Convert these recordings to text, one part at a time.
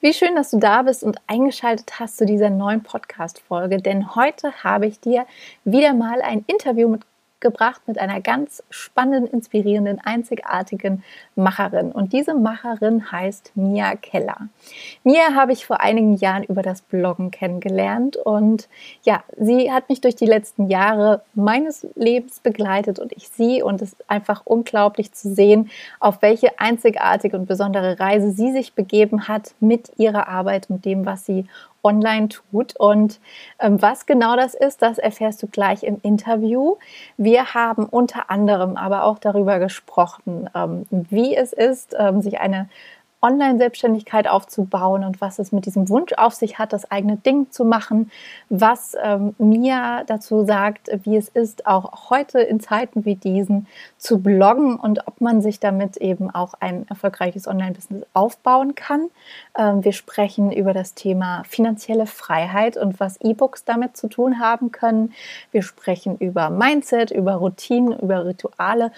Wie schön, dass du da bist und eingeschaltet hast zu dieser neuen Podcast-Folge, denn heute habe ich dir wieder mal ein Interview mit gebracht mit einer ganz spannenden, inspirierenden, einzigartigen Macherin. Und diese Macherin heißt Mia Keller. Mia habe ich vor einigen Jahren über das Bloggen kennengelernt und ja, sie hat mich durch die letzten Jahre meines Lebens begleitet und ich sie und es ist einfach unglaublich zu sehen, auf welche einzigartige und besondere Reise sie sich begeben hat mit ihrer Arbeit und dem, was sie online tut. Und ähm, was genau das ist, das erfährst du gleich im Interview. Wir haben unter anderem aber auch darüber gesprochen, ähm, wie es ist, ähm, sich eine Online-Selbstständigkeit aufzubauen und was es mit diesem Wunsch auf sich hat, das eigene Ding zu machen, was ähm, mir dazu sagt, wie es ist, auch heute in Zeiten wie diesen zu bloggen und ob man sich damit eben auch ein erfolgreiches Online-Business aufbauen kann. Ähm, wir sprechen über das Thema finanzielle Freiheit und was E-Books damit zu tun haben können. Wir sprechen über Mindset, über Routinen, über Rituale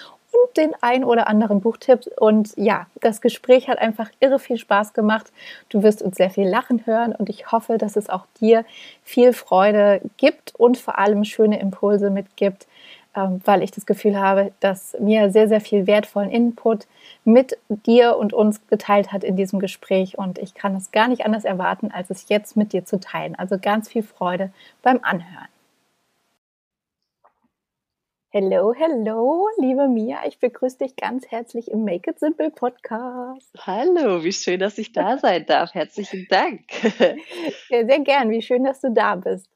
den ein oder anderen Buchtipp. Und ja, das Gespräch hat einfach irre viel Spaß gemacht. Du wirst uns sehr viel lachen hören und ich hoffe, dass es auch dir viel Freude gibt und vor allem schöne Impulse mitgibt, ähm, weil ich das Gefühl habe, dass mir sehr, sehr viel wertvollen Input mit dir und uns geteilt hat in diesem Gespräch und ich kann es gar nicht anders erwarten, als es jetzt mit dir zu teilen. Also ganz viel Freude beim Anhören. Hello, hello, liebe Mia. Ich begrüße dich ganz herzlich im Make It Simple Podcast. Hallo, wie schön, dass ich da sein darf. Herzlichen Dank. Ja, sehr gern. Wie schön, dass du da bist.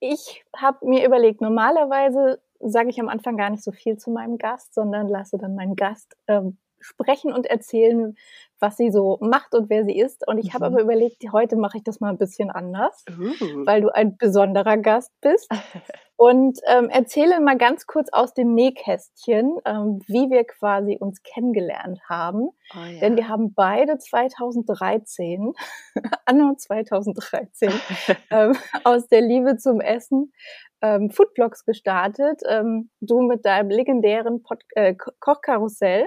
Ich habe mir überlegt, normalerweise sage ich am Anfang gar nicht so viel zu meinem Gast, sondern lasse dann meinen Gast äh, sprechen und erzählen, was sie so macht und wer sie ist. Und ich mhm. habe aber überlegt, heute mache ich das mal ein bisschen anders, uh. weil du ein besonderer Gast bist. Und ähm, erzähle mal ganz kurz aus dem Nähkästchen, ähm, wie wir quasi uns kennengelernt haben. Oh, ja. Denn wir haben beide 2013, anno 2013, ähm, aus der Liebe zum Essen ähm, Foodblogs gestartet. Ähm, du mit deinem legendären Pod äh, Kochkarussell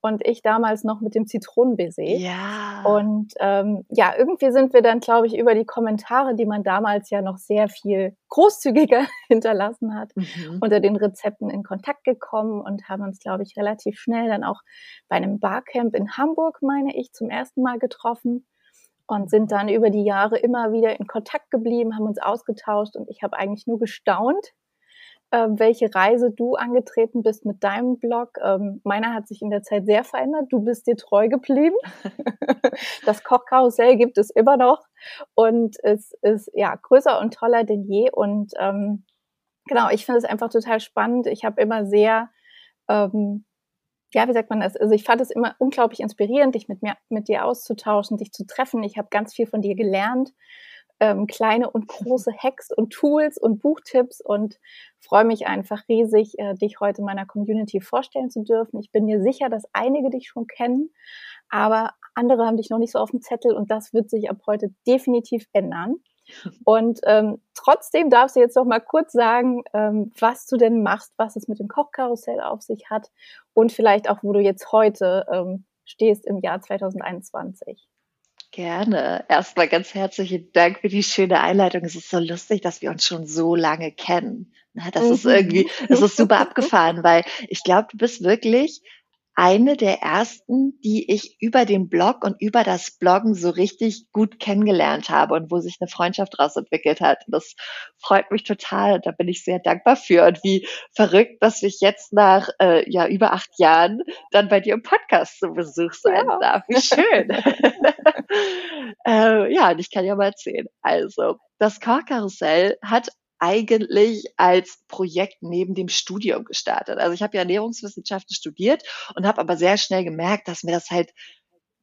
und ich damals noch mit dem Zitronenbaiser. Ja. Und ähm, ja, irgendwie sind wir dann, glaube ich, über die Kommentare, die man damals ja noch sehr viel großzügiger hinterlassen hat, mhm. unter den Rezepten in Kontakt gekommen und haben uns, glaube ich, relativ schnell dann auch bei einem Barcamp in Hamburg, meine ich, zum ersten Mal getroffen und sind dann über die Jahre immer wieder in Kontakt geblieben, haben uns ausgetauscht und ich habe eigentlich nur gestaunt, äh, welche Reise du angetreten bist mit deinem Blog. Ähm, meiner hat sich in der Zeit sehr verändert. Du bist dir treu geblieben. das Kochkarussell gibt es immer noch und es ist ja größer und toller denn je. Und ähm, genau, ich finde es einfach total spannend. Ich habe immer sehr ähm, ja, wie sagt man das? Also ich fand es immer unglaublich inspirierend, dich mit mir, mit dir auszutauschen, dich zu treffen. Ich habe ganz viel von dir gelernt ähm, kleine und große Hacks und Tools und Buchtipps und freue mich einfach riesig, äh, dich heute meiner Community vorstellen zu dürfen. Ich bin mir sicher, dass einige dich schon kennen, aber andere haben dich noch nicht so auf dem Zettel und das wird sich ab heute definitiv ändern. Und ähm, trotzdem darfst du jetzt noch mal kurz sagen, ähm, was du denn machst, was es mit dem Kochkarussell auf sich hat und vielleicht auch, wo du jetzt heute ähm, stehst im Jahr 2021. Gerne. Erstmal ganz herzlichen Dank für die schöne Einleitung. Es ist so lustig, dass wir uns schon so lange kennen. Das ist mhm. irgendwie, das ist super abgefahren, weil ich glaube, du bist wirklich eine der ersten, die ich über den Blog und über das Bloggen so richtig gut kennengelernt habe und wo sich eine Freundschaft daraus entwickelt hat. Das freut mich total. Da bin ich sehr dankbar für. Und wie verrückt, dass ich jetzt nach äh, ja über acht Jahren dann bei dir im Podcast zu Besuch sein ja. darf. Wie schön. äh, ja, und ich kann ja mal erzählen. Also, das Kochkarussell hat eigentlich als Projekt neben dem Studium gestartet. Also ich habe ja Ernährungswissenschaften studiert und habe aber sehr schnell gemerkt, dass mir das halt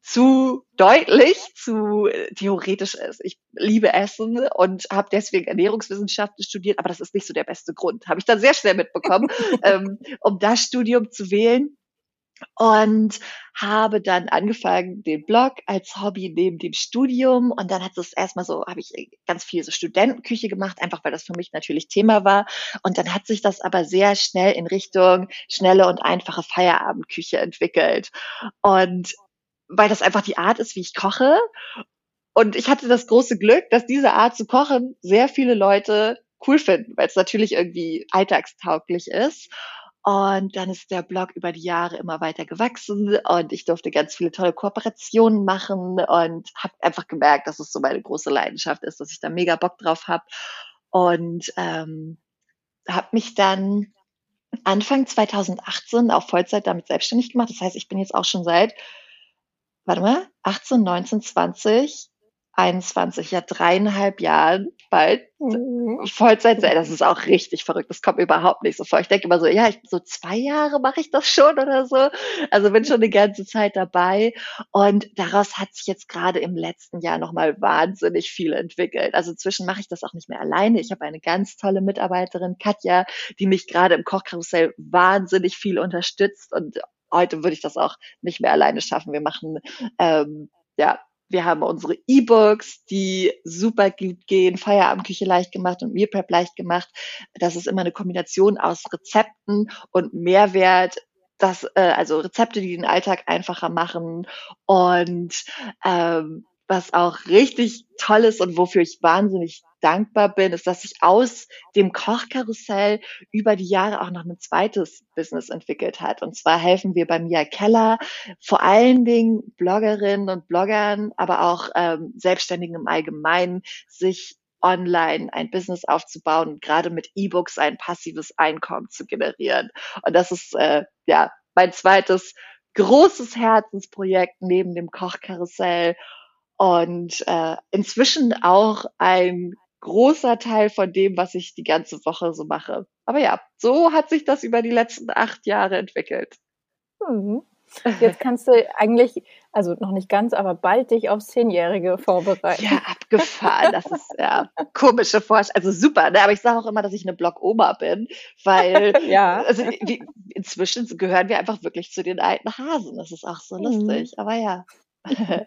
zu deutlich, zu äh, theoretisch ist. Ich liebe Essen und habe deswegen Ernährungswissenschaften studiert, aber das ist nicht so der beste Grund. Habe ich dann sehr schnell mitbekommen, ähm, um das Studium zu wählen und habe dann angefangen, den Blog als Hobby neben dem Studium. Und dann hat es erstmal so, habe ich ganz viel so Studentenküche gemacht, einfach weil das für mich natürlich Thema war. Und dann hat sich das aber sehr schnell in Richtung schnelle und einfache Feierabendküche entwickelt. Und weil das einfach die Art ist, wie ich koche. Und ich hatte das große Glück, dass diese Art zu kochen sehr viele Leute cool finden, weil es natürlich irgendwie alltagstauglich ist. Und dann ist der Blog über die Jahre immer weiter gewachsen und ich durfte ganz viele tolle Kooperationen machen und habe einfach gemerkt, dass es so meine große Leidenschaft ist, dass ich da mega Bock drauf habe. Und ähm, habe mich dann Anfang 2018 auf Vollzeit damit selbstständig gemacht. Das heißt, ich bin jetzt auch schon seit, warte mal, 18, 19, 20, 21, ja dreieinhalb Jahren bald mhm. Vollzeit sein. Das ist auch richtig verrückt. Das kommt mir überhaupt nicht so vor. Ich denke immer so, ja, ich, so zwei Jahre mache ich das schon oder so. Also bin schon eine ganze Zeit dabei. Und daraus hat sich jetzt gerade im letzten Jahr nochmal wahnsinnig viel entwickelt. Also inzwischen mache ich das auch nicht mehr alleine. Ich habe eine ganz tolle Mitarbeiterin, Katja, die mich gerade im Kochkarussell wahnsinnig viel unterstützt und heute würde ich das auch nicht mehr alleine schaffen. Wir machen ähm, ja wir haben unsere E-Books, die super gut gehen, Feierabendküche leicht gemacht und Meal Prep leicht gemacht. Das ist immer eine Kombination aus Rezepten und Mehrwert, das, äh, also Rezepte, die den Alltag einfacher machen und ähm, was auch richtig toll ist und wofür ich wahnsinnig dankbar bin, ist, dass sich aus dem Kochkarussell über die Jahre auch noch ein zweites Business entwickelt hat. Und zwar helfen wir bei Mia Keller vor allen Dingen Bloggerinnen und Bloggern, aber auch ähm, Selbstständigen im Allgemeinen, sich online ein Business aufzubauen und gerade mit E-Books ein passives Einkommen zu generieren. Und das ist äh, ja mein zweites großes Herzensprojekt neben dem Kochkarussell und äh, inzwischen auch ein großer Teil von dem, was ich die ganze Woche so mache. Aber ja, so hat sich das über die letzten acht Jahre entwickelt. Mhm. Jetzt kannst du eigentlich, also noch nicht ganz, aber bald dich aufs Zehnjährige vorbereiten. Ja, abgefahren. Das ist ja komische Vorstellung. Also super, ne? aber ich sage auch immer, dass ich eine Block-Oma bin, weil ja. also, wie, inzwischen gehören wir einfach wirklich zu den alten Hasen. Das ist auch so mhm. lustig. Aber ja.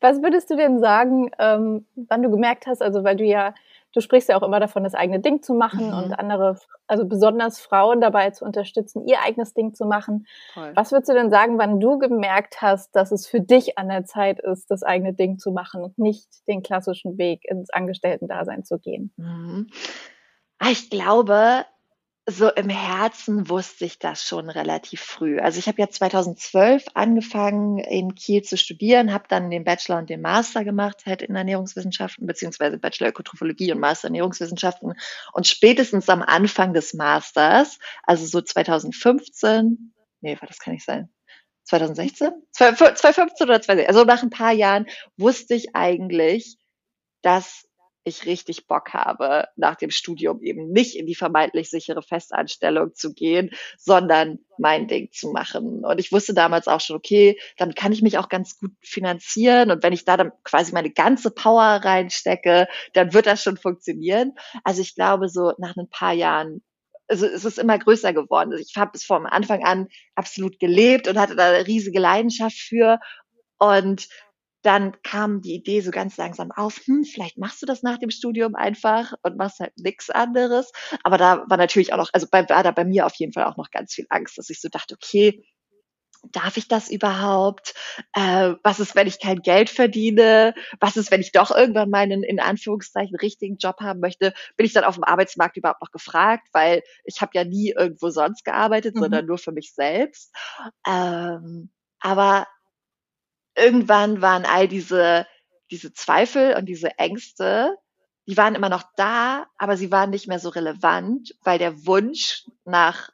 Was würdest du denn sagen, ähm, wann du gemerkt hast, also weil du ja, du sprichst ja auch immer davon, das eigene Ding zu machen mhm. und andere, also besonders Frauen dabei zu unterstützen, ihr eigenes Ding zu machen. Voll. Was würdest du denn sagen, wann du gemerkt hast, dass es für dich an der Zeit ist, das eigene Ding zu machen und nicht den klassischen Weg ins Angestellten-Dasein zu gehen? Mhm. Ah, ich glaube, so im Herzen wusste ich das schon relativ früh. Also ich habe ja 2012 angefangen in Kiel zu studieren, habe dann den Bachelor und den Master gemacht halt in Ernährungswissenschaften beziehungsweise Bachelor Ökotrophologie und Master Ernährungswissenschaften und spätestens am Anfang des Masters, also so 2015, nee, das kann nicht sein. 2016? 2015 oder 2016, also nach ein paar Jahren wusste ich eigentlich, dass ich richtig Bock habe, nach dem Studium eben nicht in die vermeintlich sichere Festanstellung zu gehen, sondern mein Ding zu machen. Und ich wusste damals auch schon, okay, dann kann ich mich auch ganz gut finanzieren. Und wenn ich da dann quasi meine ganze Power reinstecke, dann wird das schon funktionieren. Also ich glaube, so nach ein paar Jahren also es ist immer größer geworden. Also ich habe es vom Anfang an absolut gelebt und hatte da eine riesige Leidenschaft für. Und dann kam die Idee so ganz langsam auf, hm, vielleicht machst du das nach dem Studium einfach und machst halt nichts anderes. Aber da war natürlich auch noch, also bei, war da bei mir auf jeden Fall auch noch ganz viel Angst, dass ich so dachte, okay, darf ich das überhaupt? Äh, was ist, wenn ich kein Geld verdiene? Was ist, wenn ich doch irgendwann meinen in Anführungszeichen richtigen Job haben möchte? Bin ich dann auf dem Arbeitsmarkt überhaupt noch gefragt? Weil ich habe ja nie irgendwo sonst gearbeitet, mhm. sondern nur für mich selbst. Ähm, aber irgendwann waren all diese, diese Zweifel und diese Ängste, die waren immer noch da, aber sie waren nicht mehr so relevant, weil der Wunsch nach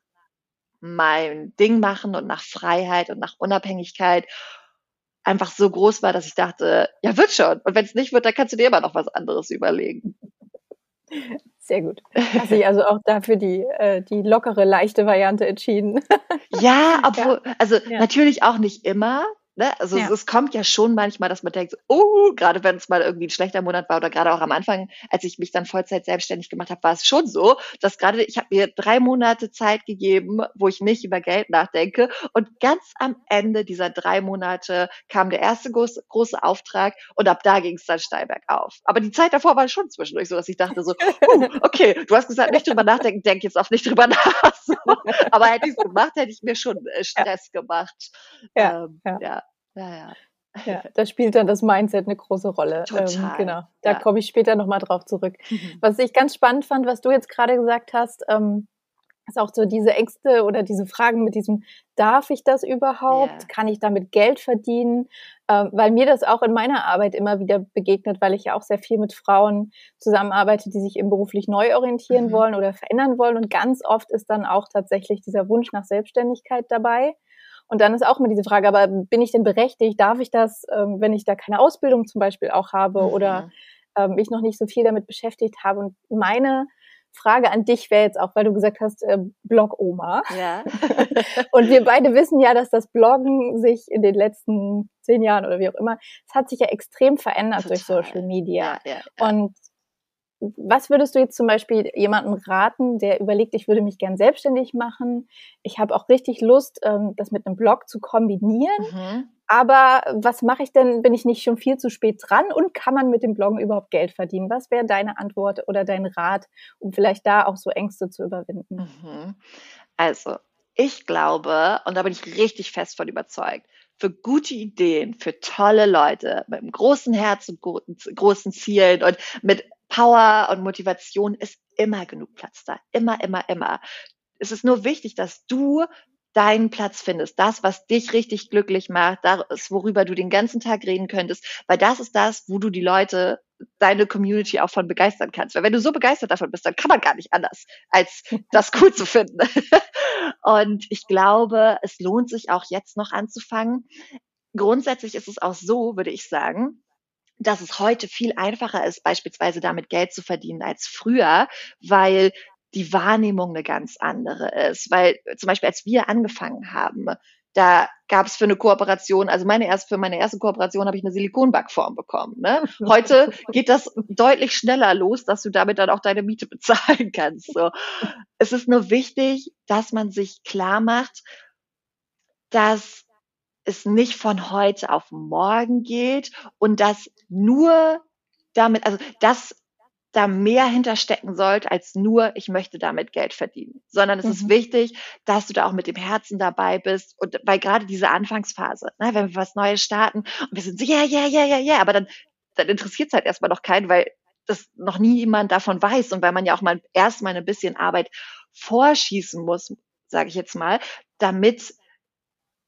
mein Ding machen und nach Freiheit und nach Unabhängigkeit einfach so groß war, dass ich dachte, ja, wird schon. Und wenn es nicht wird, dann kannst du dir immer noch was anderes überlegen. Sehr gut. Hast dich also auch dafür die, äh, die lockere, leichte Variante entschieden. Ja, obwohl, ja. also ja. natürlich auch nicht immer. Ne? Also ja. es, es, kommt ja schon manchmal, dass man denkt, oh, gerade wenn es mal irgendwie ein schlechter Monat war oder gerade auch am Anfang, als ich mich dann Vollzeit selbstständig gemacht habe, war es schon so, dass gerade ich habe mir drei Monate Zeit gegeben, wo ich nicht über Geld nachdenke und ganz am Ende dieser drei Monate kam der erste große, große Auftrag und ab da ging es dann steil bergauf. Aber die Zeit davor war schon zwischendurch so, dass ich dachte so, uh, okay, du hast gesagt, nicht drüber nachdenken, denk jetzt auch nicht drüber nach. So. Aber hätte ich es gemacht, hätte ich mir schon äh, Stress ja. gemacht. Ja, ähm, ja. ja. Ja, ja. Ja, da spielt dann das Mindset eine große Rolle. Ähm, Total. Ähm, genau. Da ja. komme ich später nochmal drauf zurück. Mhm. Was ich ganz spannend fand, was du jetzt gerade gesagt hast, ähm, ist auch so diese Ängste oder diese Fragen mit diesem, darf ich das überhaupt? Yeah. Kann ich damit Geld verdienen? Ähm, weil mir das auch in meiner Arbeit immer wieder begegnet, weil ich ja auch sehr viel mit Frauen zusammenarbeite, die sich eben beruflich neu orientieren mhm. wollen oder verändern wollen. Und ganz oft ist dann auch tatsächlich dieser Wunsch nach Selbstständigkeit dabei. Und dann ist auch immer diese Frage, aber bin ich denn berechtigt? Darf ich das, ähm, wenn ich da keine Ausbildung zum Beispiel auch habe mhm. oder ähm, mich noch nicht so viel damit beschäftigt habe? Und meine Frage an dich wäre jetzt auch, weil du gesagt hast, äh, Blog-Oma. Ja. und wir beide wissen ja, dass das Bloggen sich in den letzten zehn Jahren oder wie auch immer, es hat sich ja extrem verändert Total. durch Social Media. Ja, ja, ja. Und was würdest du jetzt zum Beispiel jemandem raten, der überlegt, ich würde mich gern selbstständig machen? Ich habe auch richtig Lust, ähm, das mit einem Blog zu kombinieren. Mhm. Aber was mache ich denn, bin ich nicht schon viel zu spät dran? Und kann man mit dem Bloggen überhaupt Geld verdienen? Was wäre deine Antwort oder dein Rat, um vielleicht da auch so Ängste zu überwinden? Mhm. Also, ich glaube, und da bin ich richtig fest von überzeugt, für gute Ideen, für tolle Leute mit einem großen Herz und großen Zielen und mit Power und Motivation ist immer genug Platz da. Immer, immer, immer. Es ist nur wichtig, dass du deinen Platz findest, das, was dich richtig glücklich macht, das, worüber du den ganzen Tag reden könntest, weil das ist das, wo du die Leute, deine Community auch von begeistern kannst. Weil wenn du so begeistert davon bist, dann kann man gar nicht anders, als das cool zu finden. Und ich glaube, es lohnt sich auch jetzt noch anzufangen. Grundsätzlich ist es auch so, würde ich sagen, dass es heute viel einfacher ist, beispielsweise damit Geld zu verdienen als früher, weil die Wahrnehmung eine ganz andere ist. Weil zum Beispiel, als wir angefangen haben, da gab es für eine Kooperation, also meine erste, für meine erste Kooperation habe ich eine Silikonbackform bekommen. Ne? Heute geht das deutlich schneller los, dass du damit dann auch deine Miete bezahlen kannst. So. Es ist nur wichtig, dass man sich klar macht, dass es nicht von heute auf morgen geht und dass nur damit, also dass da mehr hinterstecken sollte als nur, ich möchte damit Geld verdienen, sondern es mhm. ist wichtig, dass du da auch mit dem Herzen dabei bist und weil gerade diese Anfangsphase, ne, wenn wir was Neues starten und wir sind so, ja, ja, ja, ja, ja, aber dann, dann interessiert es halt erstmal noch keinen, weil das noch nie jemand davon weiß und weil man ja auch mal erstmal ein bisschen Arbeit vorschießen muss, sage ich jetzt mal, damit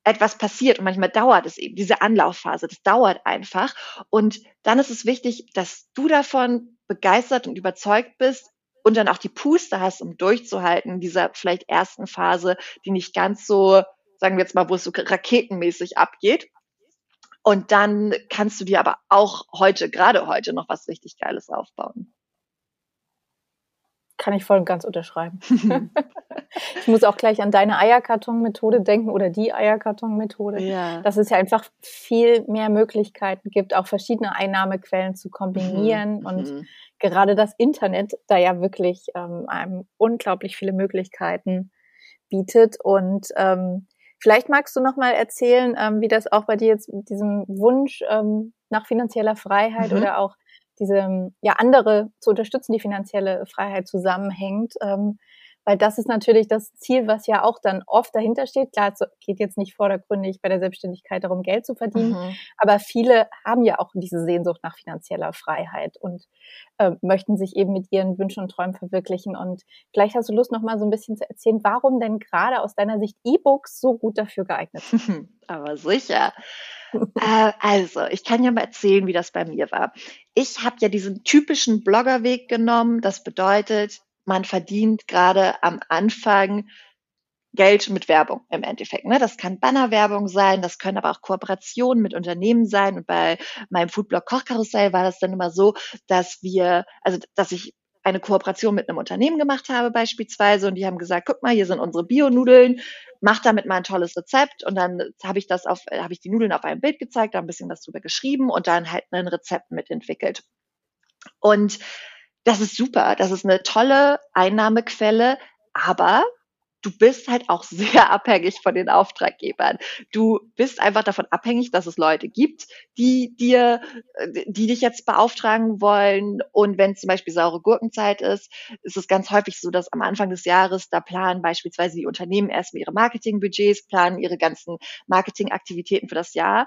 etwas passiert und manchmal dauert es eben, diese Anlaufphase, das dauert einfach. Und dann ist es wichtig, dass du davon begeistert und überzeugt bist und dann auch die Puste hast, um durchzuhalten in dieser vielleicht ersten Phase, die nicht ganz so, sagen wir jetzt mal, wo es so raketenmäßig abgeht. Und dann kannst du dir aber auch heute, gerade heute, noch was richtig Geiles aufbauen. Kann ich voll und ganz unterschreiben. ich muss auch gleich an deine Eierkarton-Methode denken oder die Eierkarton-Methode. Ja. Dass es ja einfach viel mehr Möglichkeiten gibt, auch verschiedene Einnahmequellen zu kombinieren. Mhm. Und mhm. gerade das Internet da ja wirklich ähm, einem unglaublich viele Möglichkeiten bietet. Und ähm, vielleicht magst du noch mal erzählen, ähm, wie das auch bei dir jetzt mit diesem Wunsch ähm, nach finanzieller Freiheit mhm. oder auch diese ja andere zu unterstützen, die finanzielle Freiheit zusammenhängt. Ähm, weil das ist natürlich das Ziel, was ja auch dann oft dahinter steht. Klar, es geht jetzt nicht vordergründig bei der Selbstständigkeit darum, Geld zu verdienen, mhm. aber viele haben ja auch diese Sehnsucht nach finanzieller Freiheit und äh, möchten sich eben mit ihren Wünschen und Träumen verwirklichen. Und vielleicht hast du Lust, noch mal so ein bisschen zu erzählen, warum denn gerade aus deiner Sicht E-Books so gut dafür geeignet sind. Aber sicher. äh, also, ich kann ja mal erzählen, wie das bei mir war. Ich habe ja diesen typischen Bloggerweg genommen. Das bedeutet, man verdient gerade am Anfang Geld mit Werbung im Endeffekt. Ne? Das kann Bannerwerbung sein, das können aber auch Kooperationen mit Unternehmen sein. Und bei meinem Foodblog Kochkarussell war das dann immer so, dass wir, also dass ich eine Kooperation mit einem Unternehmen gemacht habe beispielsweise und die haben gesagt, guck mal, hier sind unsere Bio-Nudeln, mach damit mal ein tolles Rezept und dann habe ich das auf, habe ich die Nudeln auf einem Bild gezeigt, da ein bisschen was drüber geschrieben und dann halt ein Rezept mitentwickelt. Und das ist super, das ist eine tolle Einnahmequelle, aber du bist halt auch sehr abhängig von den Auftraggebern. Du bist einfach davon abhängig, dass es Leute gibt, die dir, äh, die dich jetzt beauftragen wollen. Und wenn zum Beispiel saure Gurkenzeit ist, ist es ganz häufig so, dass am Anfang des Jahres, da planen beispielsweise die Unternehmen erstmal ihre Marketingbudgets, planen ihre ganzen Marketingaktivitäten für das Jahr.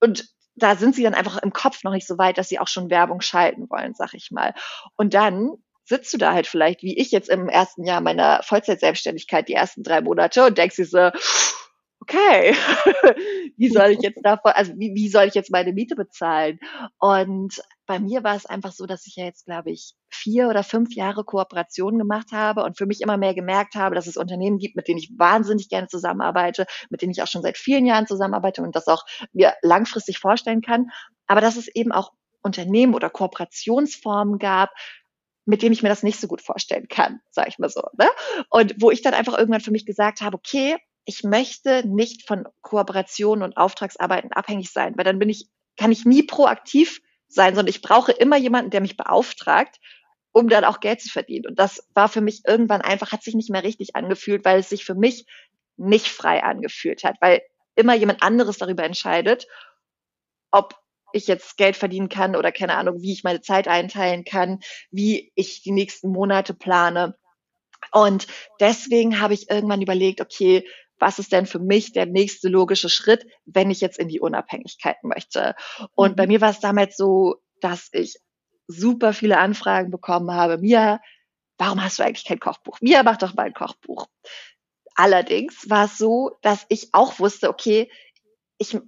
Und da sind sie dann einfach im Kopf noch nicht so weit, dass sie auch schon Werbung schalten wollen, sag ich mal. Und dann sitzt du da halt vielleicht, wie ich jetzt im ersten Jahr meiner Vollzeitselbstständigkeit, die ersten drei Monate und denkst dir so, okay, wie soll ich jetzt davon, also wie, wie soll ich jetzt meine Miete bezahlen? Und bei mir war es einfach so, dass ich ja jetzt, glaube ich, vier oder fünf Jahre Kooperation gemacht habe und für mich immer mehr gemerkt habe, dass es Unternehmen gibt, mit denen ich wahnsinnig gerne zusammenarbeite, mit denen ich auch schon seit vielen Jahren zusammenarbeite und das auch mir langfristig vorstellen kann. Aber dass es eben auch Unternehmen oder Kooperationsformen gab, mit dem ich mir das nicht so gut vorstellen kann, sage ich mal so. Ne? Und wo ich dann einfach irgendwann für mich gesagt habe, okay, ich möchte nicht von Kooperationen und Auftragsarbeiten abhängig sein, weil dann bin ich, kann ich nie proaktiv sein, sondern ich brauche immer jemanden, der mich beauftragt, um dann auch Geld zu verdienen. Und das war für mich irgendwann einfach, hat sich nicht mehr richtig angefühlt, weil es sich für mich nicht frei angefühlt hat, weil immer jemand anderes darüber entscheidet, ob ich jetzt Geld verdienen kann oder keine Ahnung, wie ich meine Zeit einteilen kann, wie ich die nächsten Monate plane. Und deswegen habe ich irgendwann überlegt, okay, was ist denn für mich der nächste logische Schritt, wenn ich jetzt in die Unabhängigkeit möchte? Und mhm. bei mir war es damals so, dass ich super viele Anfragen bekommen habe. Mia, warum hast du eigentlich kein Kochbuch? Mia, mach doch mal ein Kochbuch. Allerdings war es so, dass ich auch wusste, okay, ich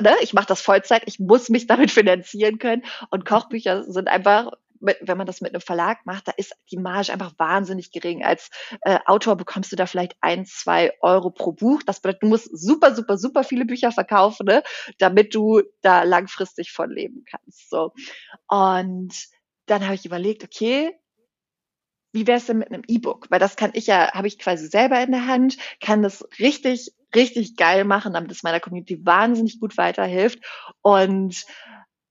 ne, ich mache das Vollzeit, ich muss mich damit finanzieren können. Und Kochbücher sind einfach, wenn man das mit einem Verlag macht, da ist die Marge einfach wahnsinnig gering. Als äh, Autor bekommst du da vielleicht ein, zwei Euro pro Buch. Das bedeutet, du musst super, super, super viele Bücher verkaufen, ne, damit du da langfristig von leben kannst. So. Und dann habe ich überlegt, okay, wie wäre es denn mit einem E-Book? Weil das kann ich ja, habe ich quasi selber in der Hand, kann das richtig, richtig geil machen, damit es meiner Community wahnsinnig gut weiterhilft. Und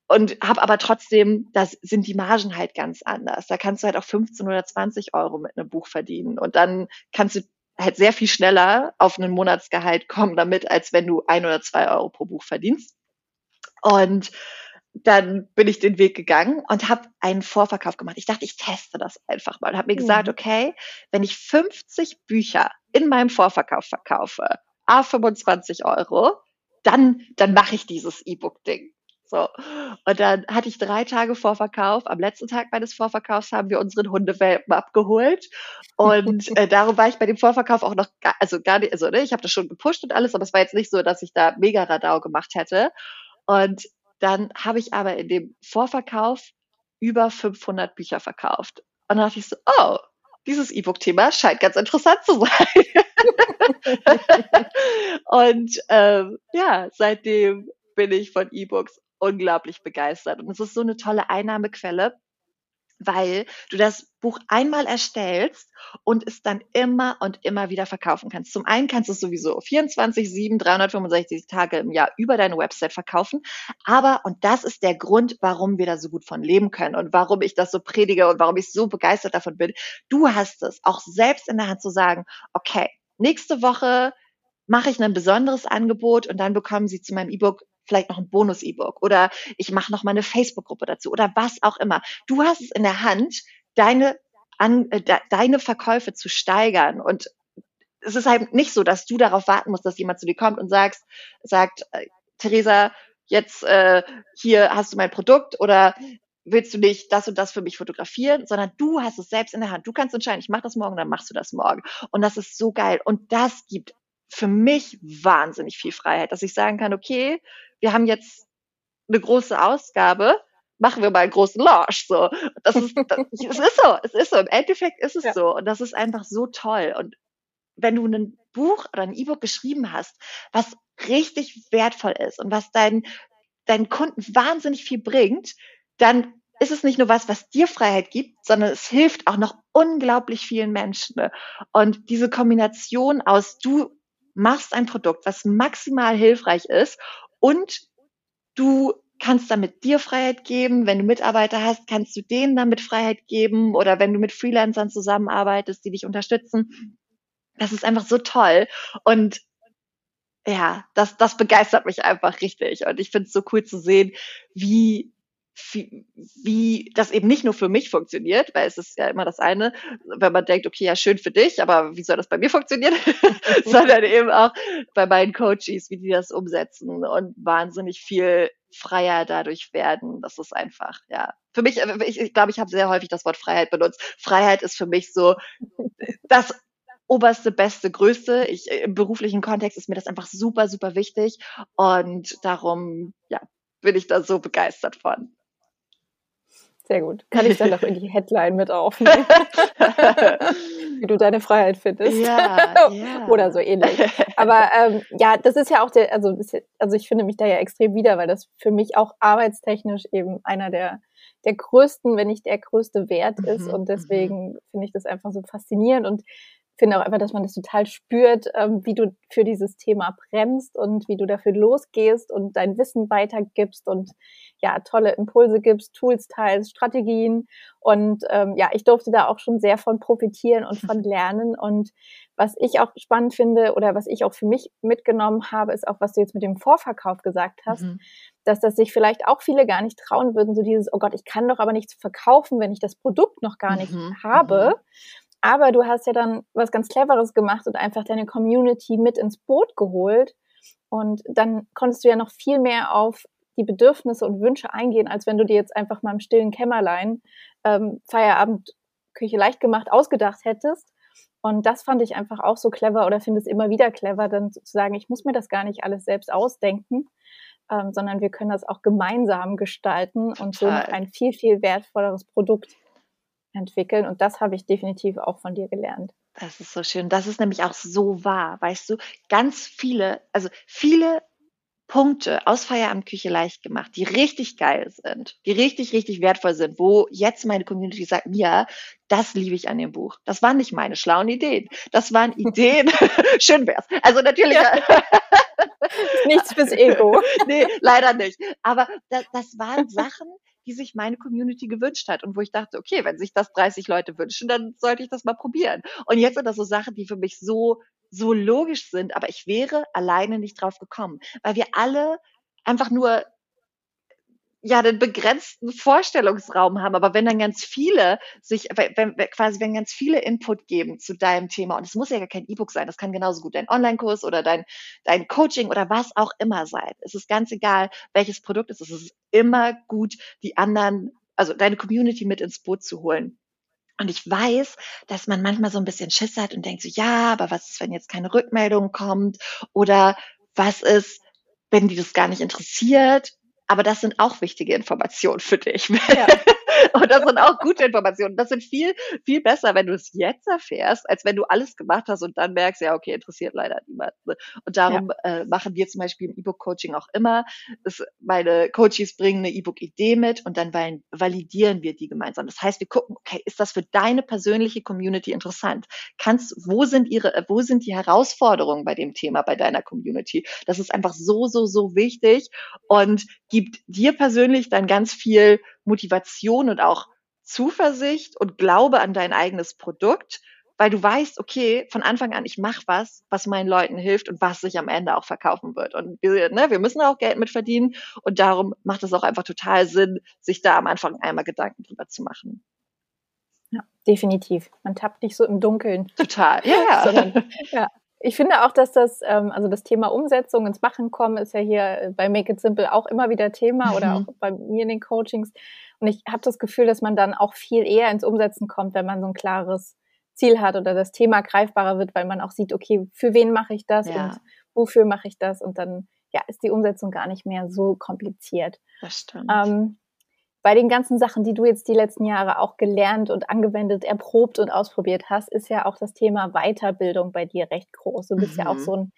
und habe aber trotzdem, das sind die Margen halt ganz anders. Da kannst du halt auch 15 oder 20 Euro mit einem Buch verdienen und dann kannst du halt sehr viel schneller auf einen Monatsgehalt kommen damit, als wenn du ein oder zwei Euro pro Buch verdienst. Und dann bin ich den Weg gegangen und habe einen Vorverkauf gemacht. Ich dachte, ich teste das einfach mal und habe mir gesagt, mhm. okay, wenn ich 50 Bücher in meinem Vorverkauf verkaufe, a 25 Euro, dann, dann mache ich dieses E-Book-Ding. So. Und dann hatte ich drei Tage Vorverkauf. Am letzten Tag meines Vorverkaufs haben wir unseren Hundewelpen abgeholt. Und äh, darum war ich bei dem Vorverkauf auch noch, gar, also gar nicht, also ne, ich habe das schon gepusht und alles, aber es war jetzt nicht so, dass ich da mega Radau gemacht hätte. Und dann habe ich aber in dem Vorverkauf über 500 Bücher verkauft. Und dann dachte ich so, oh, dieses E-Book-Thema scheint ganz interessant zu sein. und ähm, ja, seitdem bin ich von E-Books unglaublich begeistert. Und es ist so eine tolle Einnahmequelle, weil du das Buch einmal erstellst und es dann immer und immer wieder verkaufen kannst. Zum einen kannst du es sowieso 24, 7, 365 Tage im Jahr über deine Website verkaufen. Aber, und das ist der Grund, warum wir da so gut von leben können und warum ich das so predige und warum ich so begeistert davon bin. Du hast es auch selbst in der Hand zu sagen, okay, nächste Woche mache ich ein besonderes Angebot und dann bekommen Sie zu meinem E-Book vielleicht noch ein Bonus-E-Book oder ich mache noch mal eine Facebook-Gruppe dazu oder was auch immer. Du hast es in der Hand, deine, an, äh, de, deine Verkäufe zu steigern und es ist halt nicht so, dass du darauf warten musst, dass jemand zu dir kommt und sagst, sagt, äh, Theresa, jetzt äh, hier hast du mein Produkt oder willst du nicht das und das für mich fotografieren, sondern du hast es selbst in der Hand. Du kannst entscheiden, ich mache das morgen, dann machst du das morgen. Und das ist so geil. Und das gibt für mich wahnsinnig viel Freiheit, dass ich sagen kann, okay, wir haben jetzt eine große Ausgabe, machen wir mal einen großen Launch. So, das ist, das, es ist so, es ist so. Im Endeffekt ist es ja. so und das ist einfach so toll. Und wenn du ein Buch oder ein E-Book geschrieben hast, was richtig wertvoll ist und was deinen deinen Kunden wahnsinnig viel bringt, dann ist es nicht nur was, was dir Freiheit gibt, sondern es hilft auch noch unglaublich vielen Menschen. Und diese Kombination aus, du machst ein Produkt, was maximal hilfreich ist und du kannst damit dir Freiheit geben. Wenn du Mitarbeiter hast, kannst du denen damit Freiheit geben oder wenn du mit Freelancern zusammenarbeitest, die dich unterstützen. Das ist einfach so toll. Und ja, das, das begeistert mich einfach richtig. Und ich finde es so cool zu sehen, wie wie, wie das eben nicht nur für mich funktioniert, weil es ist ja immer das eine, wenn man denkt, okay, ja, schön für dich, aber wie soll das bei mir funktionieren? Sondern eben auch bei meinen Coaches, wie die das umsetzen und wahnsinnig viel freier dadurch werden. Das ist einfach, ja. Für mich, äh, ich, ich glaube, ich habe sehr häufig das Wort Freiheit benutzt. Freiheit ist für mich so das oberste, beste, größte. Ich, Im beruflichen Kontext ist mir das einfach super, super wichtig. Und darum, ja, bin ich da so begeistert von. Sehr gut. Kann ich dann noch in die Headline mit aufnehmen? Wie du deine Freiheit findest. Ja, ja. Oder so ähnlich. Aber ähm, ja, das ist ja auch der, also, also ich finde mich da ja extrem wieder, weil das für mich auch arbeitstechnisch eben einer der, der größten, wenn nicht der größte Wert ist. Mhm, und deswegen mhm. finde ich das einfach so faszinierend. Und finde auch einfach, dass man das total spürt, ähm, wie du für dieses Thema bremst und wie du dafür losgehst und dein Wissen weitergibst und ja, tolle Impulse gibst, Tools teilst, Strategien. Und ähm, ja, ich durfte da auch schon sehr von profitieren und von lernen. Und was ich auch spannend finde oder was ich auch für mich mitgenommen habe, ist auch, was du jetzt mit dem Vorverkauf gesagt hast, mhm. dass das sich vielleicht auch viele gar nicht trauen würden, so dieses, oh Gott, ich kann doch aber nichts verkaufen, wenn ich das Produkt noch gar nicht mhm. habe. Aber du hast ja dann was ganz Cleveres gemacht und einfach deine Community mit ins Boot geholt. Und dann konntest du ja noch viel mehr auf die Bedürfnisse und Wünsche eingehen, als wenn du dir jetzt einfach mal im stillen Kämmerlein ähm, Feierabend Küche leicht gemacht ausgedacht hättest. Und das fand ich einfach auch so clever oder finde es immer wieder clever, dann zu sagen, ich muss mir das gar nicht alles selbst ausdenken, ähm, sondern wir können das auch gemeinsam gestalten und so ein viel, viel wertvolleres Produkt entwickeln. Und das habe ich definitiv auch von dir gelernt. Das ist so schön. Das ist nämlich auch so wahr. Weißt du, ganz viele, also viele Punkte aus Feierabendküche leicht gemacht, die richtig geil sind, die richtig, richtig wertvoll sind, wo jetzt meine Community sagt, ja, das liebe ich an dem Buch. Das waren nicht meine schlauen Ideen. Das waren Ideen. Schön wär's. Also natürlich. Ja. Nichts fürs Ego. nee, leider nicht. Aber das, das waren Sachen, die sich meine Community gewünscht hat und wo ich dachte, okay, wenn sich das 30 Leute wünschen, dann sollte ich das mal probieren. Und jetzt sind das so Sachen, die für mich so so logisch sind, aber ich wäre alleine nicht drauf gekommen, weil wir alle einfach nur ja den begrenzten Vorstellungsraum haben, aber wenn dann ganz viele sich, wenn, quasi wenn ganz viele Input geben zu deinem Thema und es muss ja gar kein E-Book sein, das kann genauso gut dein Online-Kurs oder dein dein Coaching oder was auch immer sein. Es ist ganz egal, welches Produkt es ist. Es ist immer gut, die anderen, also deine Community mit ins Boot zu holen. Und ich weiß, dass man manchmal so ein bisschen Schiss hat und denkt so, ja, aber was ist, wenn jetzt keine Rückmeldung kommt? Oder was ist, wenn die das gar nicht interessiert? Aber das sind auch wichtige Informationen für dich. Ja. Und das sind auch gute Informationen. Das sind viel, viel besser, wenn du es jetzt erfährst, als wenn du alles gemacht hast und dann merkst, ja, okay, interessiert leider niemand. Und darum ja. äh, machen wir zum Beispiel im E-Book-Coaching auch immer, dass meine Coaches bringen eine E-Book-Idee mit und dann validieren wir die gemeinsam. Das heißt, wir gucken, okay, ist das für deine persönliche Community interessant? Kannst, wo sind ihre, wo sind die Herausforderungen bei dem Thema bei deiner Community? Das ist einfach so, so, so wichtig und gibt dir persönlich dann ganz viel Motivation und auch Zuversicht und Glaube an dein eigenes Produkt, weil du weißt, okay, von Anfang an, ich mache was, was meinen Leuten hilft und was sich am Ende auch verkaufen wird. Und wir, ne, wir müssen auch Geld mit verdienen und darum macht es auch einfach total Sinn, sich da am Anfang einmal Gedanken drüber zu machen. Ja, definitiv. Man tappt nicht so im Dunkeln. Total, ja. Sondern, ja, ich finde auch, dass das, ähm, also das Thema Umsetzung ins Machen kommen ist ja hier äh, bei Make It Simple auch immer wieder Thema mhm. oder auch bei mir in den Coachings. Und ich habe das Gefühl, dass man dann auch viel eher ins Umsetzen kommt, wenn man so ein klares Ziel hat oder das Thema greifbarer wird, weil man auch sieht, okay, für wen mache ich das ja. und wofür mache ich das? Und dann ja, ist die Umsetzung gar nicht mehr so kompliziert. Das stimmt. Ähm, bei den ganzen Sachen, die du jetzt die letzten Jahre auch gelernt und angewendet, erprobt und ausprobiert hast, ist ja auch das Thema Weiterbildung bei dir recht groß. Du bist mhm. ja auch mhm. so ein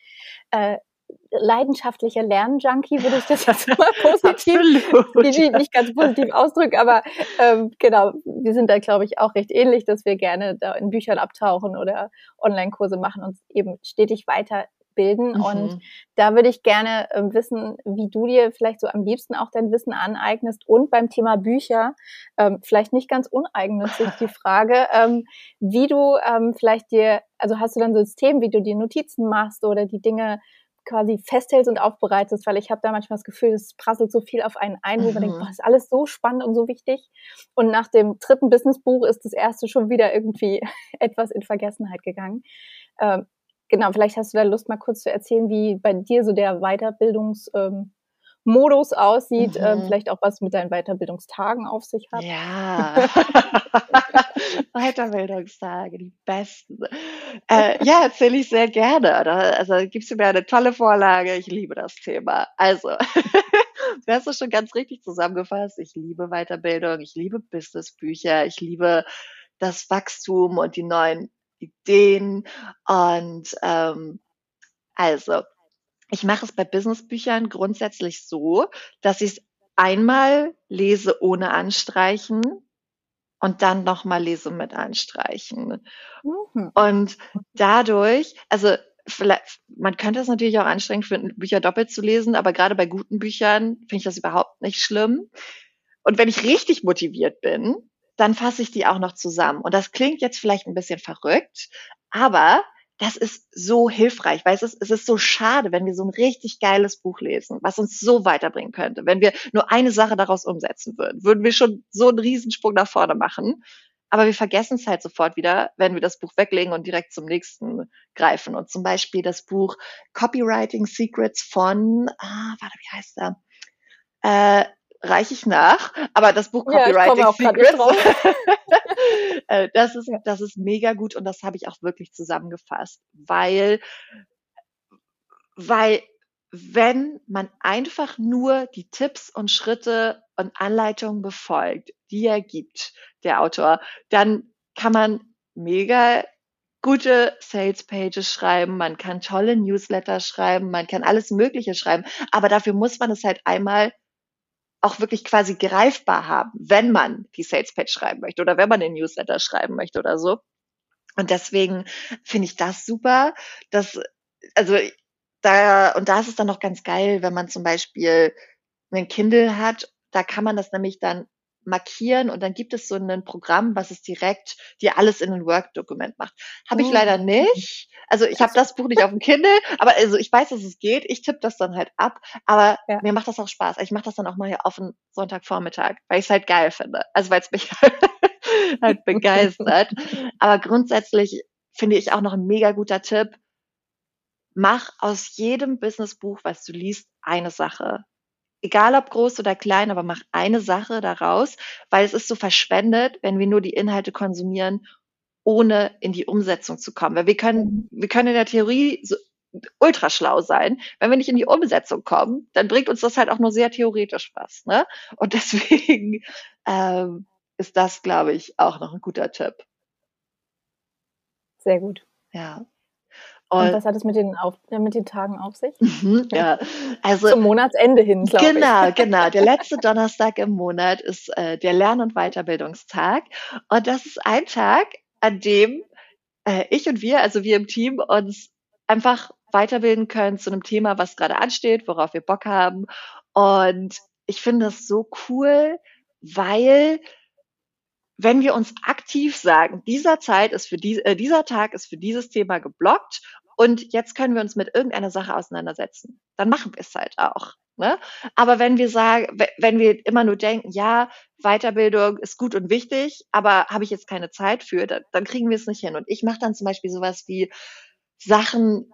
äh, leidenschaftlicher Lernjunkie, würde ich das jetzt mal positiv, die, nicht ganz positiv ausdrücken, aber ähm, genau, wir sind da, glaube ich, auch recht ähnlich, dass wir gerne da in Büchern abtauchen oder Online-Kurse machen und eben stetig weiterbilden. Mhm. Und da würde ich gerne äh, wissen, wie du dir vielleicht so am liebsten auch dein Wissen aneignest und beim Thema Bücher, ähm, vielleicht nicht ganz uneigennützig die Frage, ähm, wie du ähm, vielleicht dir, also hast du dann so ein System, wie du dir Notizen machst oder die Dinge quasi festhältst und aufbereitest, weil ich habe da manchmal das Gefühl, es prasselt so viel auf einen ein, wo mhm. man denkt, boah, ist alles so spannend und so wichtig. Und nach dem dritten Businessbuch ist das erste schon wieder irgendwie etwas in Vergessenheit gegangen. Ähm, genau, vielleicht hast du da Lust, mal kurz zu erzählen, wie bei dir so der Weiterbildungs- ähm, Modus aussieht, ähm, mhm. ähm, vielleicht auch was mit deinen Weiterbildungstagen auf sich hat. Ja, Weiterbildungstage, die besten. Äh, ja, erzähle ich sehr gerne. Also gibst du mir eine tolle Vorlage. Ich liebe das Thema. Also, du hast es schon ganz richtig zusammengefasst. Ich liebe Weiterbildung, ich liebe Businessbücher, ich liebe das Wachstum und die neuen Ideen. Und ähm, also, ich mache es bei Businessbüchern grundsätzlich so, dass ich es einmal lese ohne anstreichen und dann nochmal lese mit anstreichen. Mhm. Und dadurch, also vielleicht, man könnte es natürlich auch anstrengend finden, Bücher doppelt zu lesen, aber gerade bei guten Büchern finde ich das überhaupt nicht schlimm. Und wenn ich richtig motiviert bin, dann fasse ich die auch noch zusammen. Und das klingt jetzt vielleicht ein bisschen verrückt, aber das ist so hilfreich, weil es ist, es ist so schade, wenn wir so ein richtig geiles Buch lesen, was uns so weiterbringen könnte. Wenn wir nur eine Sache daraus umsetzen würden, würden wir schon so einen Riesensprung nach vorne machen. Aber wir vergessen es halt sofort wieder, wenn wir das Buch weglegen und direkt zum nächsten greifen. Und zum Beispiel das Buch Copywriting Secrets von, ah, warte, wie heißt er? Äh, reiche ich nach, aber das Buch Copywriting ja, Secrets, äh, das ist, das ist mega gut und das habe ich auch wirklich zusammengefasst, weil, weil wenn man einfach nur die Tipps und Schritte und Anleitungen befolgt, die er gibt, der Autor, dann kann man mega gute Sales Pages schreiben, man kann tolle Newsletter schreiben, man kann alles Mögliche schreiben, aber dafür muss man es halt einmal auch wirklich quasi greifbar haben, wenn man die Sales Page schreiben möchte oder wenn man den Newsletter schreiben möchte oder so. Und deswegen finde ich das super, dass, also da, und da ist es dann noch ganz geil, wenn man zum Beispiel einen Kindle hat, da kann man das nämlich dann markieren und dann gibt es so ein Programm, was es direkt dir alles in ein Word-Dokument macht. Habe ich oh. leider nicht. Also ich habe das Buch nicht auf dem Kindle, aber also ich weiß, dass es geht. Ich tippe das dann halt ab, aber ja. mir macht das auch Spaß. Ich mache das dann auch mal hier auf einen Sonntagvormittag, weil ich es halt geil finde. Also weil es mich halt begeistert. aber grundsätzlich finde ich auch noch ein mega guter Tipp. Mach aus jedem Businessbuch, was du liest, eine Sache egal ob groß oder klein, aber mach eine Sache daraus, weil es ist so verschwendet, wenn wir nur die Inhalte konsumieren, ohne in die Umsetzung zu kommen. Weil wir können, wir können in der Theorie so ultra schlau sein. Wenn wir nicht in die Umsetzung kommen, dann bringt uns das halt auch nur sehr theoretisch was. Ne? Und deswegen ähm, ist das, glaube ich, auch noch ein guter Tipp. Sehr gut. Ja. Und, und, was hat es mit den, auf, mit den Tagen auf sich? Mhm, ja, also zum Monatsende hin, glaube ich. Genau, genau. Der letzte Donnerstag im Monat ist äh, der Lern- und Weiterbildungstag. Und das ist ein Tag, an dem äh, ich und wir, also wir im Team, uns einfach weiterbilden können zu einem Thema, was gerade ansteht, worauf wir Bock haben. Und ich finde das so cool, weil wenn wir uns aktiv sagen, dieser Zeit ist für die, äh, dieser Tag ist für dieses Thema geblockt und jetzt können wir uns mit irgendeiner Sache auseinandersetzen, dann machen wir es halt auch. Ne? Aber wenn wir sagen, wenn wir immer nur denken, ja, Weiterbildung ist gut und wichtig, aber habe ich jetzt keine Zeit für, dann, dann kriegen wir es nicht hin. Und ich mache dann zum Beispiel sowas wie Sachen,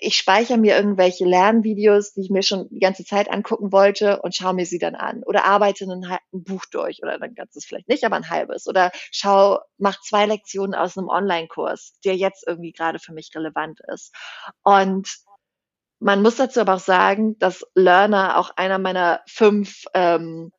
ich speichere mir irgendwelche Lernvideos, die ich mir schon die ganze Zeit angucken wollte und schaue mir sie dann an. Oder arbeite ein, ein Buch durch oder ein ganzes vielleicht nicht, aber ein halbes. Oder schau, mach zwei Lektionen aus einem Online-Kurs, der jetzt irgendwie gerade für mich relevant ist. Und man muss dazu aber auch sagen, dass Learner auch einer meiner fünf ähm,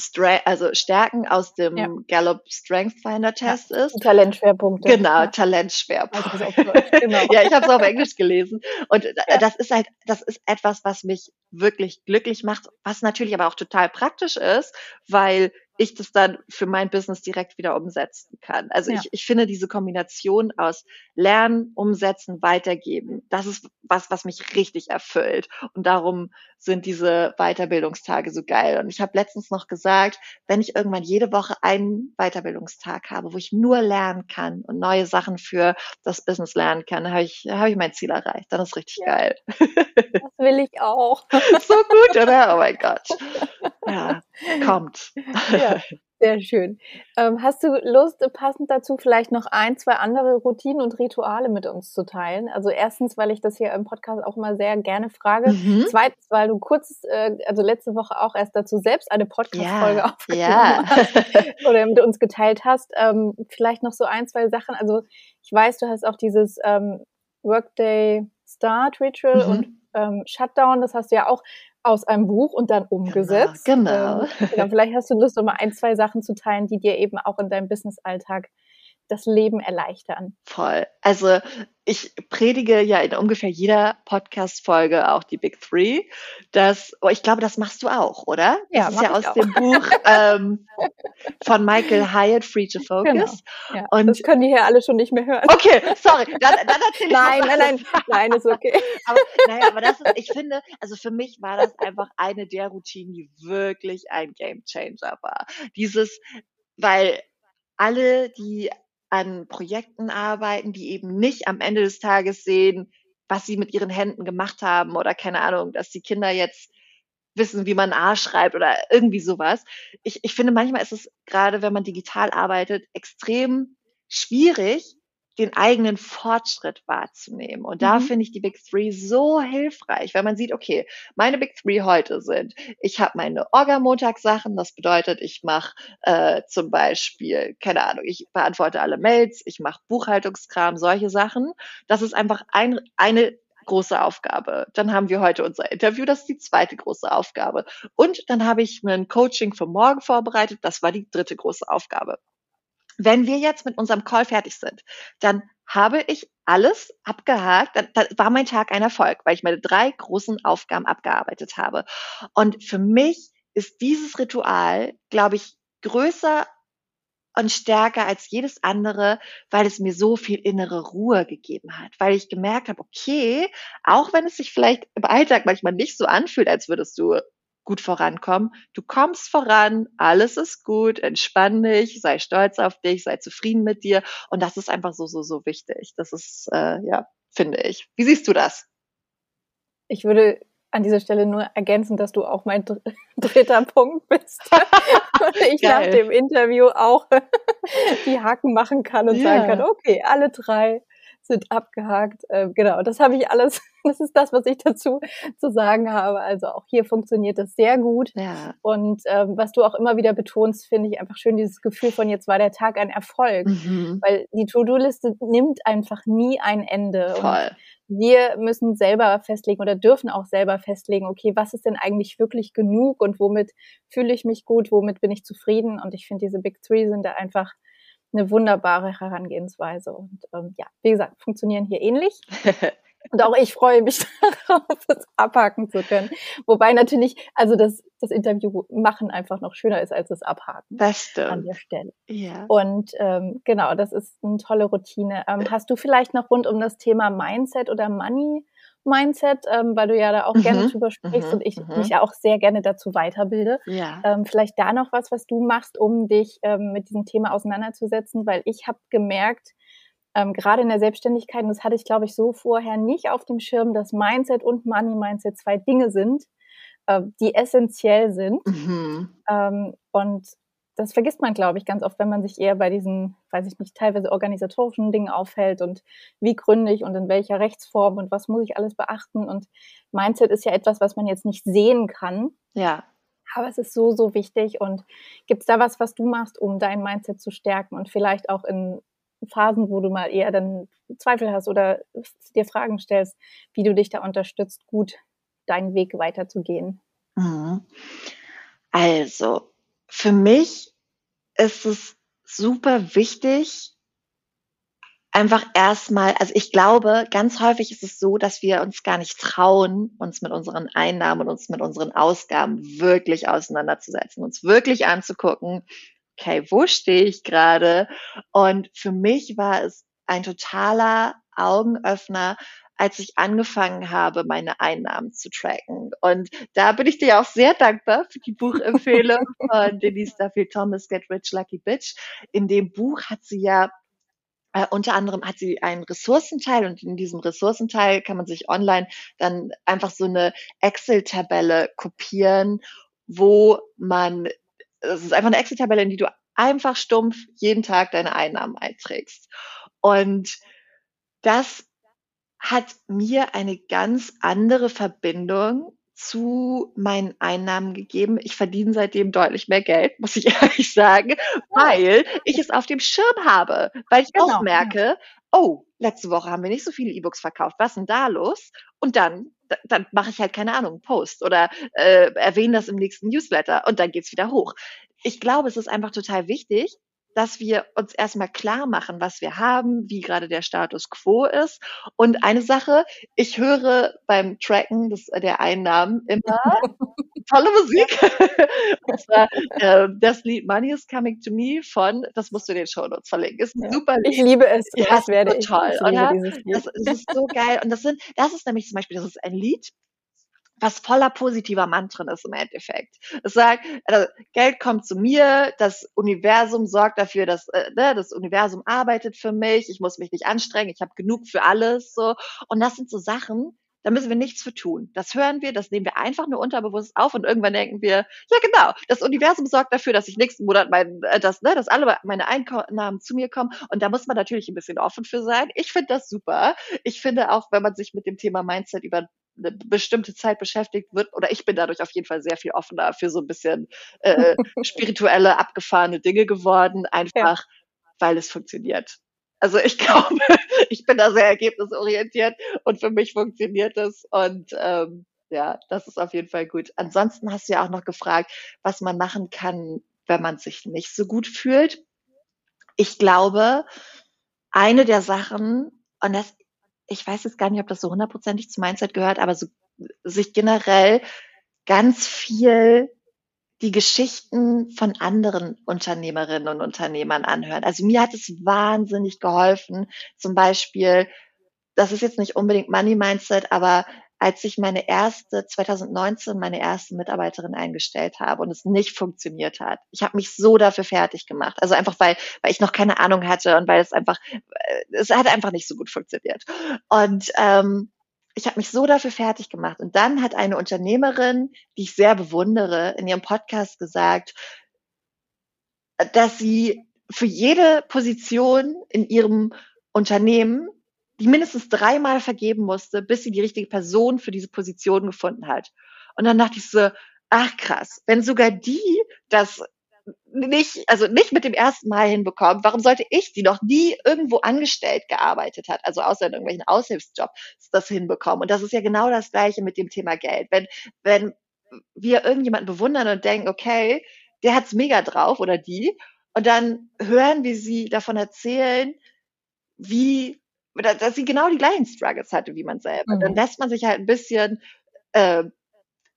Stra also Stärken aus dem ja. Gallup Strength Finder Test ja. ist. Talentschwerpunkte. Genau, Talentschwerpunkte. Also genau. ja, ich habe es auf Englisch gelesen. Und ja. das ist halt, das ist etwas, was mich wirklich glücklich macht, was natürlich aber auch total praktisch ist, weil ich das dann für mein Business direkt wieder umsetzen kann. Also ja. ich, ich finde diese Kombination aus Lernen, Umsetzen, Weitergeben, das ist was, was mich richtig erfüllt. Und darum sind diese Weiterbildungstage so geil. Und ich habe letztens noch gesagt, wenn ich irgendwann jede Woche einen Weiterbildungstag habe, wo ich nur lernen kann und neue Sachen für das Business lernen kann, dann habe ich, hab ich mein Ziel erreicht. Dann ist richtig ja. geil. Das will ich auch. so gut, oder? Oh mein Gott. Ja, kommt. Ja. Sehr schön. Ähm, hast du Lust, passend dazu vielleicht noch ein, zwei andere Routinen und Rituale mit uns zu teilen? Also erstens, weil ich das hier im Podcast auch immer sehr gerne frage. Mhm. Zweitens, weil du kurz, äh, also letzte Woche auch erst dazu selbst eine Podcast-Folge ja. aufgenommen ja. hast oder mit uns geteilt hast. Ähm, vielleicht noch so ein, zwei Sachen. Also ich weiß, du hast auch dieses ähm, Workday Start Ritual mhm. und ähm, Shutdown, das hast du ja auch aus einem Buch und dann umgesetzt. Genau. genau. genau. Vielleicht hast du Lust, um mal ein, zwei Sachen zu teilen, die dir eben auch in deinem Business-Alltag das Leben erleichtern. Voll. Also ich predige ja in ungefähr jeder Podcast-Folge auch die Big Three. Das, oh, ich glaube, das machst du auch, oder? Ja, das ist ja aus auch. dem Buch ähm, von Michael Hyatt, Free to Focus. Genau. Ja, und das können die hier alle schon nicht mehr hören. Okay, sorry. Dann, dann erzähl ich Nein, nein, nein, nein, ist okay. aber, naja, aber das ist, ich finde, also für mich war das einfach eine der Routinen, die wirklich ein Game Changer war. Dieses, weil alle, die an Projekten arbeiten, die eben nicht am Ende des Tages sehen, was sie mit ihren Händen gemacht haben oder keine Ahnung, dass die Kinder jetzt wissen, wie man A schreibt oder irgendwie sowas. Ich, ich finde, manchmal ist es gerade, wenn man digital arbeitet, extrem schwierig, den eigenen Fortschritt wahrzunehmen. Und da mhm. finde ich die Big Three so hilfreich, weil man sieht, okay, meine Big Three heute sind, ich habe meine Orga-Montagssachen, das bedeutet, ich mache äh, zum Beispiel, keine Ahnung, ich beantworte alle Mails, ich mache Buchhaltungskram, solche Sachen. Das ist einfach ein, eine große Aufgabe. Dann haben wir heute unser Interview, das ist die zweite große Aufgabe. Und dann habe ich ein Coaching für morgen vorbereitet, das war die dritte große Aufgabe. Wenn wir jetzt mit unserem Call fertig sind, dann habe ich alles abgehakt. Dann, dann war mein Tag ein Erfolg, weil ich meine drei großen Aufgaben abgearbeitet habe. Und für mich ist dieses Ritual, glaube ich, größer und stärker als jedes andere, weil es mir so viel innere Ruhe gegeben hat, weil ich gemerkt habe, okay, auch wenn es sich vielleicht im Alltag manchmal nicht so anfühlt, als würdest du gut vorankommen. Du kommst voran, alles ist gut, entspann dich, sei stolz auf dich, sei zufrieden mit dir. Und das ist einfach so, so, so wichtig. Das ist, äh, ja, finde ich. Wie siehst du das? Ich würde an dieser Stelle nur ergänzen, dass du auch mein dr dritter Punkt bist. und ich Geil. nach dem Interview auch die Haken machen kann und ja. sagen kann, okay, alle drei sind abgehakt. Äh, genau, das habe ich alles, das ist das, was ich dazu zu sagen habe. Also auch hier funktioniert das sehr gut. Ja. Und ähm, was du auch immer wieder betonst, finde ich einfach schön, dieses Gefühl von jetzt war der Tag ein Erfolg. Mhm. Weil die To-Do-Liste nimmt einfach nie ein Ende. Voll. Und wir müssen selber festlegen oder dürfen auch selber festlegen, okay, was ist denn eigentlich wirklich genug und womit fühle ich mich gut, womit bin ich zufrieden? Und ich finde, diese Big Three sind da einfach eine wunderbare Herangehensweise. Und ähm, ja, wie gesagt, funktionieren hier ähnlich. Und auch ich freue mich darauf, es abhaken zu können. Wobei natürlich, also das, das Interview machen einfach noch schöner ist als das Abhaken. Das stimmt. An der Stelle. Ja. Und ähm, genau, das ist eine tolle Routine. Ähm, hast du vielleicht noch rund um das Thema Mindset oder Money Mindset, ähm, weil du ja da auch mhm, gerne drüber sprichst mhm, und ich mhm. mich ja auch sehr gerne dazu weiterbilde. Ja. Ähm, vielleicht da noch was, was du machst, um dich ähm, mit diesem Thema auseinanderzusetzen, weil ich habe gemerkt, ähm, gerade in der Selbstständigkeit, und das hatte ich, glaube ich, so vorher nicht auf dem Schirm, dass Mindset und Money Mindset zwei Dinge sind, äh, die essentiell sind. Mhm. Ähm, und das vergisst man, glaube ich, ganz oft, wenn man sich eher bei diesen, weiß ich nicht, teilweise organisatorischen Dingen aufhält und wie gründig und in welcher Rechtsform und was muss ich alles beachten. Und Mindset ist ja etwas, was man jetzt nicht sehen kann. Ja. Aber es ist so, so wichtig. Und gibt es da was, was du machst, um dein Mindset zu stärken und vielleicht auch in Phasen, wo du mal eher dann Zweifel hast oder dir Fragen stellst, wie du dich da unterstützt, gut deinen Weg weiterzugehen? Mhm. Also, für mich ist es super wichtig, einfach erstmal, also ich glaube, ganz häufig ist es so, dass wir uns gar nicht trauen, uns mit unseren Einnahmen und uns mit unseren Ausgaben wirklich auseinanderzusetzen, uns wirklich anzugucken, okay, wo stehe ich gerade? Und für mich war es ein totaler Augenöffner, als ich angefangen habe, meine Einnahmen zu tracken. Und da bin ich dir auch sehr dankbar für die Buchempfehlung von Denise Duffield Thomas, Get Rich Lucky Bitch. In dem Buch hat sie ja äh, unter anderem hat sie einen Ressourcenteil und in diesem Ressourcenteil kann man sich online dann einfach so eine Excel-Tabelle kopieren, wo man, es ist einfach eine Excel-Tabelle, in die du einfach stumpf jeden Tag deine Einnahmen einträgst. Und das hat mir eine ganz andere Verbindung zu meinen Einnahmen gegeben. Ich verdiene seitdem deutlich mehr Geld, muss ich ehrlich sagen, weil ich es auf dem Schirm habe, weil ich genau. auch merke, oh, letzte Woche haben wir nicht so viele E-Books verkauft, was ist denn da los? Und dann, dann mache ich halt keine Ahnung, Post oder äh, erwähne das im nächsten Newsletter und dann geht's wieder hoch. Ich glaube, es ist einfach total wichtig, dass wir uns erstmal klar machen, was wir haben, wie gerade der Status quo ist. Und eine Sache, ich höre beim Tracken des, der Einnahmen immer tolle Musik. Und zwar äh, das Lied Money is Coming to Me von, das musst du in den Show Notes verlinken. Ist ein ja. super Lied. Ich liebe es. Ja, das werde ich. Toll, oder? Das, das ist so geil. Und das sind, das ist nämlich zum Beispiel, das ist ein Lied, was voller positiver Mantren ist im Endeffekt. Es sagt, also, Geld kommt zu mir, das Universum sorgt dafür, dass äh, ne, das Universum arbeitet für mich, ich muss mich nicht anstrengen, ich habe genug für alles so. Und das sind so Sachen, da müssen wir nichts für tun. Das hören wir, das nehmen wir einfach nur unterbewusst auf und irgendwann denken wir, ja genau, das Universum sorgt dafür, dass ich nächsten Monat mein, äh, das, ne, dass alle meine Einnahmen zu mir kommen. Und da muss man natürlich ein bisschen offen für sein. Ich finde das super. Ich finde auch, wenn man sich mit dem Thema Mindset über eine bestimmte Zeit beschäftigt wird, oder ich bin dadurch auf jeden Fall sehr viel offener für so ein bisschen äh, spirituelle, abgefahrene Dinge geworden, einfach ja. weil es funktioniert. Also ich glaube, ich bin da sehr ergebnisorientiert und für mich funktioniert es und ähm, ja, das ist auf jeden Fall gut. Ansonsten hast du ja auch noch gefragt, was man machen kann, wenn man sich nicht so gut fühlt. Ich glaube, eine der Sachen, und das ich weiß jetzt gar nicht, ob das so hundertprozentig zu Mindset gehört, aber so, sich generell ganz viel die Geschichten von anderen Unternehmerinnen und Unternehmern anhören. Also mir hat es wahnsinnig geholfen. Zum Beispiel, das ist jetzt nicht unbedingt Money Mindset, aber als ich meine erste, 2019, meine erste Mitarbeiterin eingestellt habe und es nicht funktioniert hat. Ich habe mich so dafür fertig gemacht. Also einfach, weil, weil ich noch keine Ahnung hatte und weil es einfach, äh, es hat einfach nicht so gut funktioniert. Und ähm, ich habe mich so dafür fertig gemacht. Und dann hat eine Unternehmerin, die ich sehr bewundere, in ihrem Podcast gesagt, dass sie für jede Position in ihrem Unternehmen die mindestens dreimal vergeben musste, bis sie die richtige Person für diese Position gefunden hat. Und dann dachte ich so, ach krass, wenn sogar die das nicht, also nicht mit dem ersten Mal hinbekommen, warum sollte ich, die noch nie irgendwo angestellt gearbeitet hat, also außer in irgendwelchen Aushilfsjobs, das hinbekommen? Und das ist ja genau das Gleiche mit dem Thema Geld. Wenn, wenn wir irgendjemanden bewundern und denken, okay, der hat's mega drauf oder die, und dann hören, wie sie davon erzählen, wie dass sie genau die gleichen Struggles hatte wie man selber. Mhm. Dann lässt man sich halt ein bisschen äh,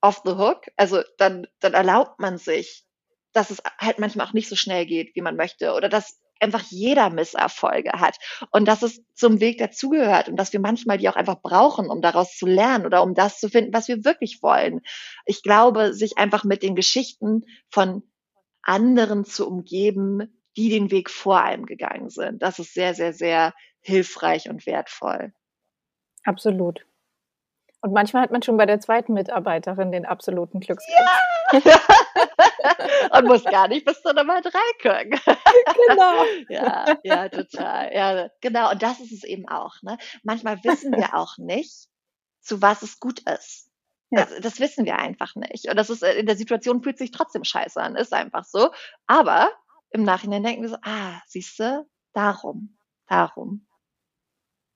off the hook. Also dann, dann erlaubt man sich, dass es halt manchmal auch nicht so schnell geht, wie man möchte. Oder dass einfach jeder Misserfolge hat und dass es zum Weg dazugehört und dass wir manchmal die auch einfach brauchen, um daraus zu lernen oder um das zu finden, was wir wirklich wollen. Ich glaube, sich einfach mit den Geschichten von anderen zu umgeben, die den Weg vor einem gegangen sind. Das ist sehr, sehr, sehr hilfreich und wertvoll. Absolut. Und manchmal hat man schon bei der zweiten Mitarbeiterin den absoluten Glücksgriff. Ja! und muss gar nicht bis zu Nummer drei können. genau. ja, ja, total. Ja, genau. Und das ist es eben auch. Ne? Manchmal wissen wir auch nicht, zu was es gut ist. Ja. Das, das, wissen wir einfach nicht. Und das ist in der Situation fühlt sich trotzdem scheiße an, ist einfach so. Aber im Nachhinein denken wir so, ah, siehst du, darum, darum.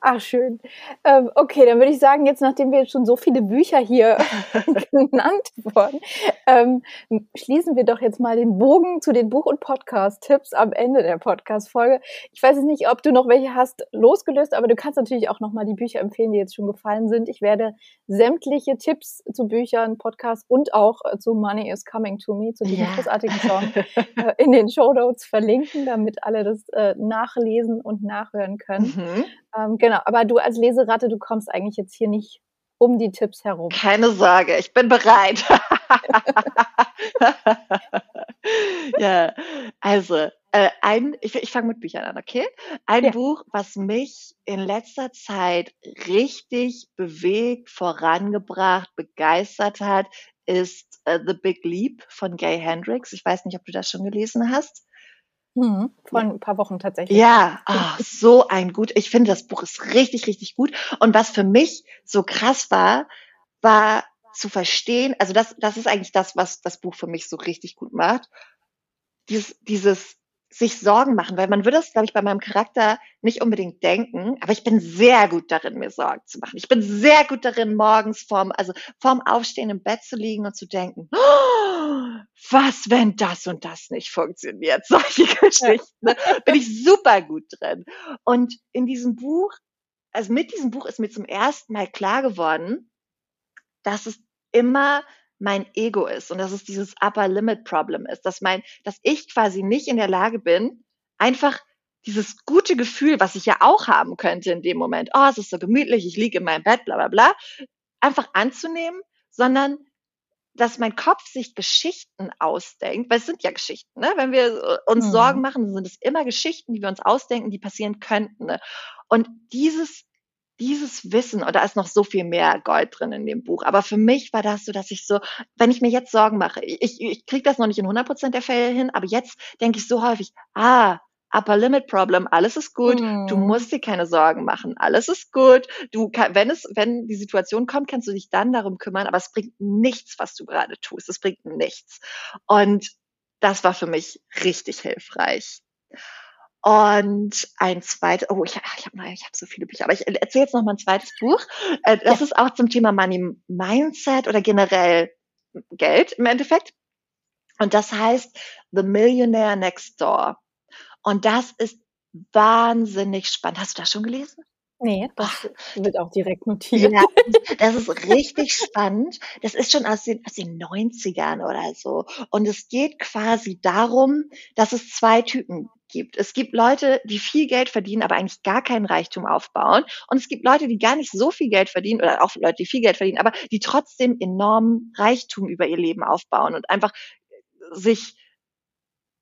Ach, schön. Ähm, okay, dann würde ich sagen, jetzt nachdem wir schon so viele Bücher hier genannt wurden, ähm, schließen wir doch jetzt mal den Bogen zu den Buch- und Podcast-Tipps am Ende der Podcast-Folge. Ich weiß jetzt nicht, ob du noch welche hast losgelöst, aber du kannst natürlich auch noch mal die Bücher empfehlen, die jetzt schon gefallen sind. Ich werde sämtliche Tipps zu Büchern, Podcasts und auch äh, zu Money is Coming to Me, zu diesem ja. großartigen Song, äh, in den Show Notes verlinken, damit alle das äh, nachlesen und nachhören können. Mhm. Ähm, genau, aber du als Leseratte, du kommst eigentlich jetzt hier nicht um die Tipps herum. Keine Sorge, ich bin bereit. ja, also äh, ein, ich, ich fange mit Büchern an, okay? Ein ja. Buch, was mich in letzter Zeit richtig bewegt, vorangebracht, begeistert hat, ist uh, The Big Leap von Gay Hendricks. Ich weiß nicht, ob du das schon gelesen hast. Mhm, vor ein paar Wochen tatsächlich. Ja, oh, so ein gut. Ich finde, das Buch ist richtig, richtig gut. Und was für mich so krass war, war zu verstehen, also das, das ist eigentlich das, was das Buch für mich so richtig gut macht. Dieses, dieses sich Sorgen machen, weil man würde es, glaube ich, bei meinem Charakter nicht unbedingt denken, aber ich bin sehr gut darin, mir Sorgen zu machen. Ich bin sehr gut darin, morgens vorm, also vorm Aufstehen im Bett zu liegen und zu denken, oh, was, wenn das und das nicht funktioniert? Solche Geschichten. Ne? Bin ich super gut drin. Und in diesem Buch, also mit diesem Buch ist mir zum ersten Mal klar geworden, dass es immer mein Ego ist und dass es dieses Upper Limit Problem ist, dass mein, dass ich quasi nicht in der Lage bin, einfach dieses gute Gefühl, was ich ja auch haben könnte in dem Moment, oh, es ist so gemütlich, ich liege in meinem Bett, bla bla bla, einfach anzunehmen, sondern dass mein Kopf sich Geschichten ausdenkt, weil es sind ja Geschichten, ne? Wenn wir uns mhm. Sorgen machen, sind es immer Geschichten, die wir uns ausdenken, die passieren könnten. Ne? Und dieses dieses Wissen, und da ist noch so viel mehr Gold drin in dem Buch, aber für mich war das so, dass ich so, wenn ich mir jetzt Sorgen mache, ich, ich kriege das noch nicht in 100% der Fälle hin, aber jetzt denke ich so häufig, ah, Upper Limit Problem, alles ist gut, mm. du mhm. musst dir keine Sorgen machen, alles ist gut, du kann, wenn es, wenn die Situation kommt, kannst du dich dann darum kümmern, aber es bringt nichts, was du gerade tust, es bringt nichts. Und das war für mich richtig hilfreich. Und ein zweites, oh, ich, ich habe ich hab so viele Bücher, aber ich erzähle jetzt noch mal ein zweites Buch. Äh, das ja. ist auch zum Thema Money Mindset oder generell Geld im Endeffekt. Und das heißt The Millionaire Next Door. Und das ist wahnsinnig spannend. Hast du das schon gelesen? Nee, das wird auch direkt notiert. Ja, das ist richtig spannend. Das ist schon aus den, aus den 90ern oder so. Und es geht quasi darum, dass es zwei Typen gibt. Es gibt Leute, die viel Geld verdienen, aber eigentlich gar keinen Reichtum aufbauen. Und es gibt Leute, die gar nicht so viel Geld verdienen oder auch Leute, die viel Geld verdienen, aber die trotzdem enormen Reichtum über ihr Leben aufbauen und einfach sich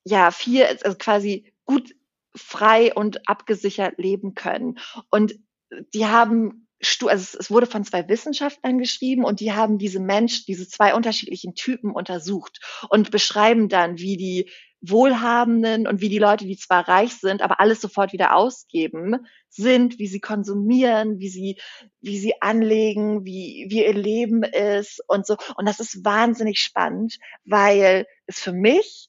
ja viel, also quasi gut frei und abgesichert leben können. Und die haben also es wurde von zwei Wissenschaftlern geschrieben und die haben diese Mensch, diese zwei unterschiedlichen Typen untersucht und beschreiben dann, wie die Wohlhabenden und wie die Leute, die zwar reich sind, aber alles sofort wieder ausgeben, sind, wie sie konsumieren, wie sie, wie sie anlegen, wie, wie ihr Leben ist und so. Und das ist wahnsinnig spannend, weil es für mich,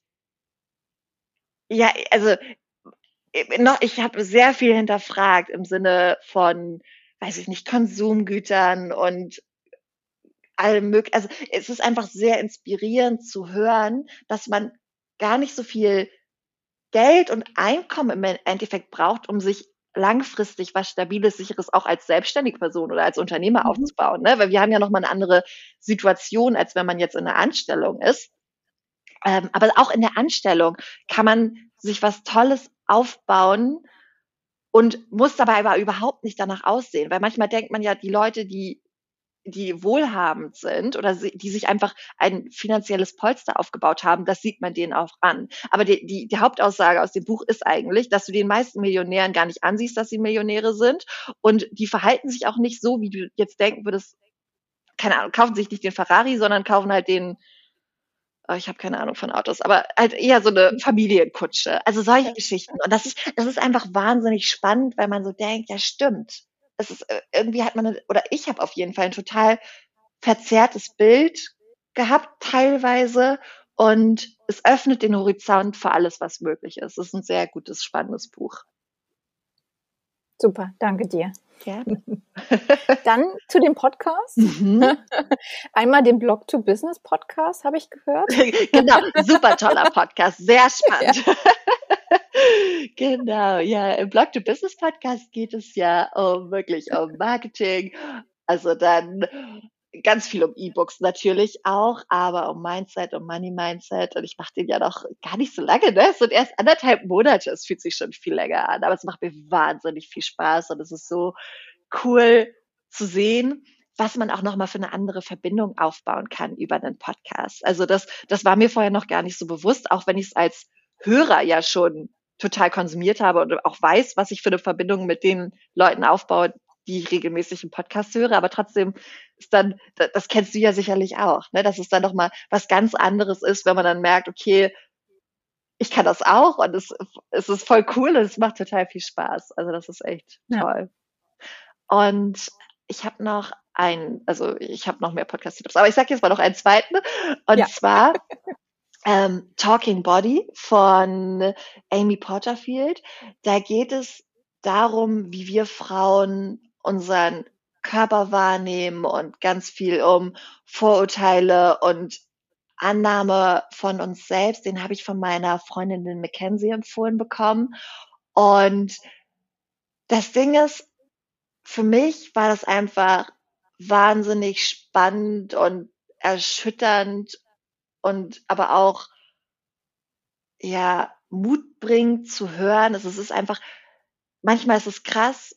ja, also, noch, ich habe sehr viel hinterfragt im Sinne von, weiß ich nicht, Konsumgütern und allem möglichen. Also es ist einfach sehr inspirierend zu hören, dass man gar nicht so viel Geld und Einkommen im Endeffekt braucht, um sich langfristig was Stabiles, Sicheres auch als selbstständige Person oder als Unternehmer mhm. aufzubauen. Ne? Weil wir haben ja nochmal eine andere Situation, als wenn man jetzt in einer Anstellung ist. Ähm, aber auch in der Anstellung kann man sich was Tolles aufbauen und muss dabei aber überhaupt nicht danach aussehen. Weil manchmal denkt man ja, die Leute, die die wohlhabend sind oder die sich einfach ein finanzielles Polster aufgebaut haben, das sieht man denen auch an. Aber die, die, die Hauptaussage aus dem Buch ist eigentlich, dass du den meisten Millionären gar nicht ansiehst, dass sie Millionäre sind und die verhalten sich auch nicht so, wie du jetzt denken würdest, keine Ahnung, kaufen sich nicht den Ferrari, sondern kaufen halt den, oh, ich habe keine Ahnung von Autos, aber halt eher so eine Familienkutsche. Also solche Geschichten. Und das ist, das ist einfach wahnsinnig spannend, weil man so denkt, ja stimmt es ist äh, irgendwie hat man eine, oder ich habe auf jeden Fall ein total verzerrtes Bild gehabt teilweise und es öffnet den Horizont für alles, was möglich ist. Es ist ein sehr gutes, spannendes Buch. Super, danke dir. Gerne. Dann zu dem Podcast. Mhm. Einmal den Blog to Business Podcast habe ich gehört. genau, super toller Podcast, sehr spannend. Ja. genau, ja, im Blog to Business Podcast geht es ja um wirklich um Marketing, also dann ganz viel um E-Books natürlich auch, aber um Mindset, um Money Mindset. Und ich mache den ja noch gar nicht so lange, ne? Es sind erst anderthalb Monate. Es fühlt sich schon viel länger an, aber es macht mir wahnsinnig viel Spaß und es ist so cool zu sehen, was man auch nochmal für eine andere Verbindung aufbauen kann über einen Podcast. Also das, das war mir vorher noch gar nicht so bewusst, auch wenn ich es als Hörer ja schon total konsumiert habe und auch weiß, was ich für eine Verbindung mit den Leuten aufbaue, die ich regelmäßig im Podcast höre, aber trotzdem ist dann, das kennst du ja sicherlich auch, ne, dass es dann nochmal was ganz anderes ist, wenn man dann merkt, okay, ich kann das auch und es, es ist voll cool und es macht total viel Spaß. Also das ist echt ja. toll. Und ich habe noch ein, also ich habe noch mehr Podcast-Tipps, aber ich sage jetzt mal noch einen zweiten. Und ja. zwar ähm, Talking Body von Amy Porterfield. Da geht es darum, wie wir Frauen unseren Körper wahrnehmen und ganz viel um Vorurteile und Annahme von uns selbst. Den habe ich von meiner Freundin Mackenzie empfohlen bekommen. Und das Ding ist, für mich war das einfach wahnsinnig spannend und erschütternd und aber auch ja mutbringend zu hören. Es ist einfach manchmal ist es krass,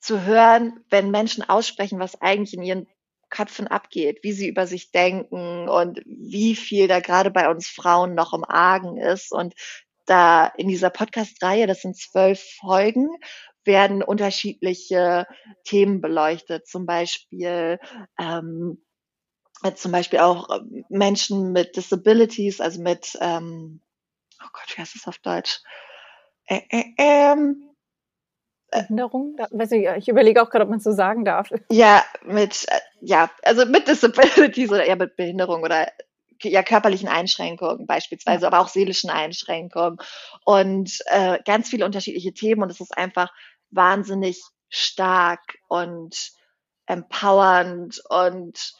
zu hören, wenn Menschen aussprechen, was eigentlich in ihren Köpfen abgeht, wie sie über sich denken und wie viel da gerade bei uns Frauen noch im Argen ist. Und da in dieser Podcast-Reihe, das sind zwölf Folgen, werden unterschiedliche Themen beleuchtet. Zum Beispiel, ähm, zum Beispiel auch Menschen mit Disabilities, also mit, ähm, oh Gott, wie heißt das auf Deutsch? Äh, äh, ähm, Behinderung? Weiß ich, ich überlege auch gerade, ob man es so sagen darf. Ja, mit, äh, ja, also mit Disabilities oder eher mit Behinderung oder ja, körperlichen Einschränkungen beispielsweise, ja. aber auch seelischen Einschränkungen und äh, ganz viele unterschiedliche Themen und es ist einfach wahnsinnig stark und empowernd und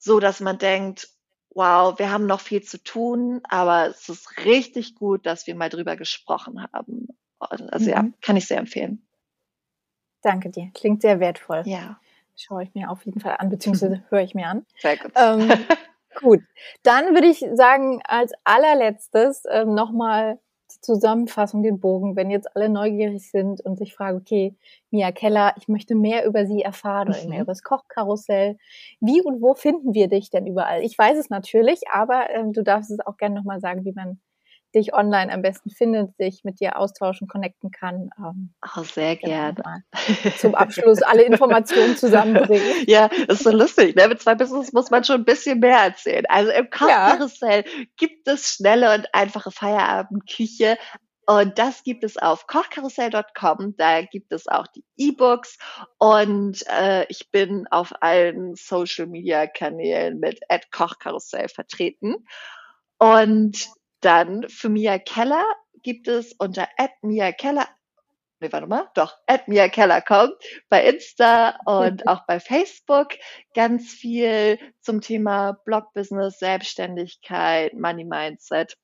so, dass man denkt, wow, wir haben noch viel zu tun, aber es ist richtig gut, dass wir mal drüber gesprochen haben. Also mhm. ja, kann ich sehr empfehlen. Danke dir. Klingt sehr wertvoll. Ja. Schaue ich mir auf jeden Fall an, beziehungsweise höre ich mir an. Sehr gut. Ähm, gut. Dann würde ich sagen, als allerletztes ähm, nochmal Zusammenfassung, den Bogen, wenn jetzt alle neugierig sind und sich fragen, okay, Mia Keller, ich möchte mehr über sie erfahren mhm. oder mehr über das Kochkarussell. Wie und wo finden wir dich denn überall? Ich weiß es natürlich, aber ähm, du darfst es auch gerne nochmal sagen, wie man dich online am besten findet, sich mit dir austauschen, connecten kann. Ähm, oh, sehr gerne. Zum Abschluss alle Informationen zusammenbringen. Ja, ist so lustig. Ne? Mit zwei Business muss man schon ein bisschen mehr erzählen. Also im Kochkarussell ja. gibt es schnelle und einfache Feierabendküche. Und das gibt es auf kochkarussell.com. Da gibt es auch die E-Books. Und äh, ich bin auf allen Social-Media-Kanälen mit Kochkarussell vertreten. Und dann für Mia Keller gibt es unter Mia Keller, nee, warte mal, doch, Mia Keller kommt bei Insta und auch bei Facebook ganz viel zum Thema Blog-Business, Selbstständigkeit, Money Mindset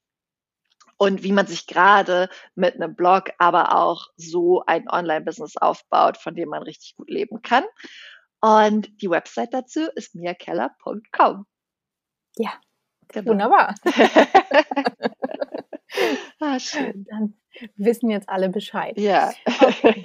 und wie man sich gerade mit einem Blog, aber auch so ein Online-Business aufbaut, von dem man richtig gut leben kann. Und die Website dazu ist miakeller.com. Ja, Genau. Wunderbar. ah, schön. Dann wissen jetzt alle Bescheid. Ja. Okay.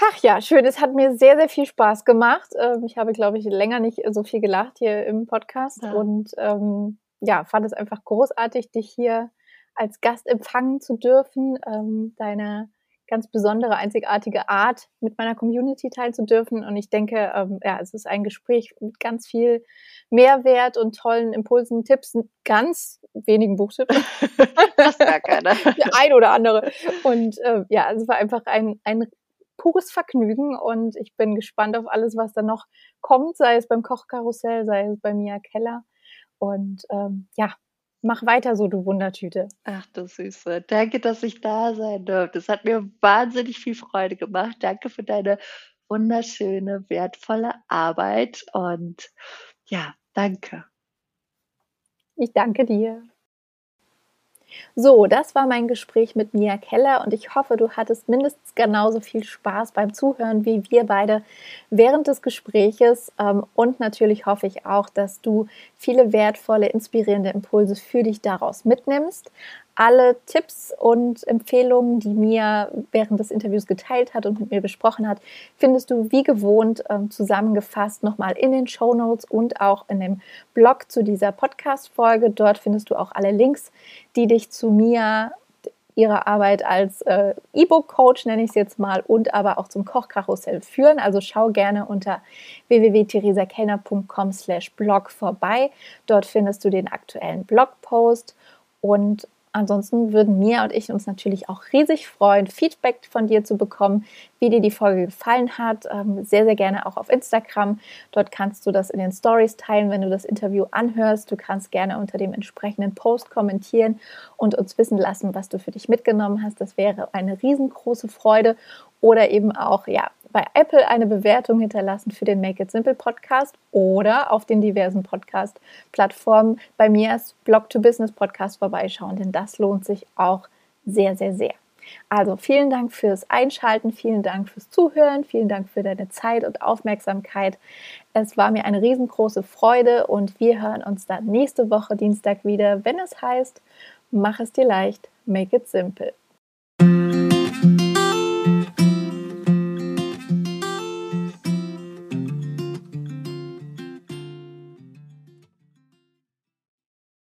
Ach ja, schön. Es hat mir sehr, sehr viel Spaß gemacht. Ähm, ich habe, glaube ich, länger nicht so viel gelacht hier im Podcast ja. und ähm, ja, fand es einfach großartig, dich hier als Gast empfangen zu dürfen, ähm, deine ganz besondere, einzigartige Art mit meiner Community teilen zu dürfen. Und ich denke, ähm, ja, es ist ein Gespräch mit ganz viel Mehrwert und tollen Impulsen, Tipps, ganz wenigen Buchtipps. Das gar keiner. Der ein oder andere. Und äh, ja, es war einfach ein, ein pures Vergnügen und ich bin gespannt auf alles, was da noch kommt, sei es beim Kochkarussell, sei es bei Mia Keller. Und ähm, ja, Mach weiter so, du Wundertüte. Ach, du Süße. Danke, dass ich da sein durfte. Das hat mir wahnsinnig viel Freude gemacht. Danke für deine wunderschöne, wertvolle Arbeit und ja, danke. Ich danke dir. So, das war mein Gespräch mit Mia Keller und ich hoffe, du hattest mindestens genauso viel Spaß beim Zuhören wie wir beide während des Gespräches. Ähm, und natürlich hoffe ich auch, dass du viele wertvolle, inspirierende Impulse für dich daraus mitnimmst. Alle Tipps und Empfehlungen, die Mia während des Interviews geteilt hat und mit mir besprochen hat, findest du wie gewohnt ähm, zusammengefasst nochmal in den Show Notes und auch in dem Blog zu dieser Podcast-Folge. Dort findest du auch alle Links, die dich zu Mia ihrer Arbeit als äh, E-Book-Coach, nenne ich es jetzt mal, und aber auch zum Kochkarussell führen. Also schau gerne unter www.theresakellner.com slash blog vorbei. Dort findest du den aktuellen Blogpost und Ansonsten würden Mia und ich uns natürlich auch riesig freuen, Feedback von dir zu bekommen, wie dir die Folge gefallen hat. Ähm, sehr, sehr gerne auch auf Instagram. Dort kannst du das in den Stories teilen, wenn du das Interview anhörst. Du kannst gerne unter dem entsprechenden Post kommentieren und uns wissen lassen, was du für dich mitgenommen hast. Das wäre eine riesengroße Freude. Oder eben auch, ja, bei Apple eine Bewertung hinterlassen für den Make It Simple Podcast oder auf den diversen Podcast-Plattformen bei mir als Blog to Business Podcast vorbeischauen, denn das lohnt sich auch sehr, sehr, sehr. Also vielen Dank fürs Einschalten, vielen Dank fürs Zuhören, vielen Dank für deine Zeit und Aufmerksamkeit. Es war mir eine riesengroße Freude und wir hören uns dann nächste Woche Dienstag wieder, wenn es heißt, mach es dir leicht, make it simple.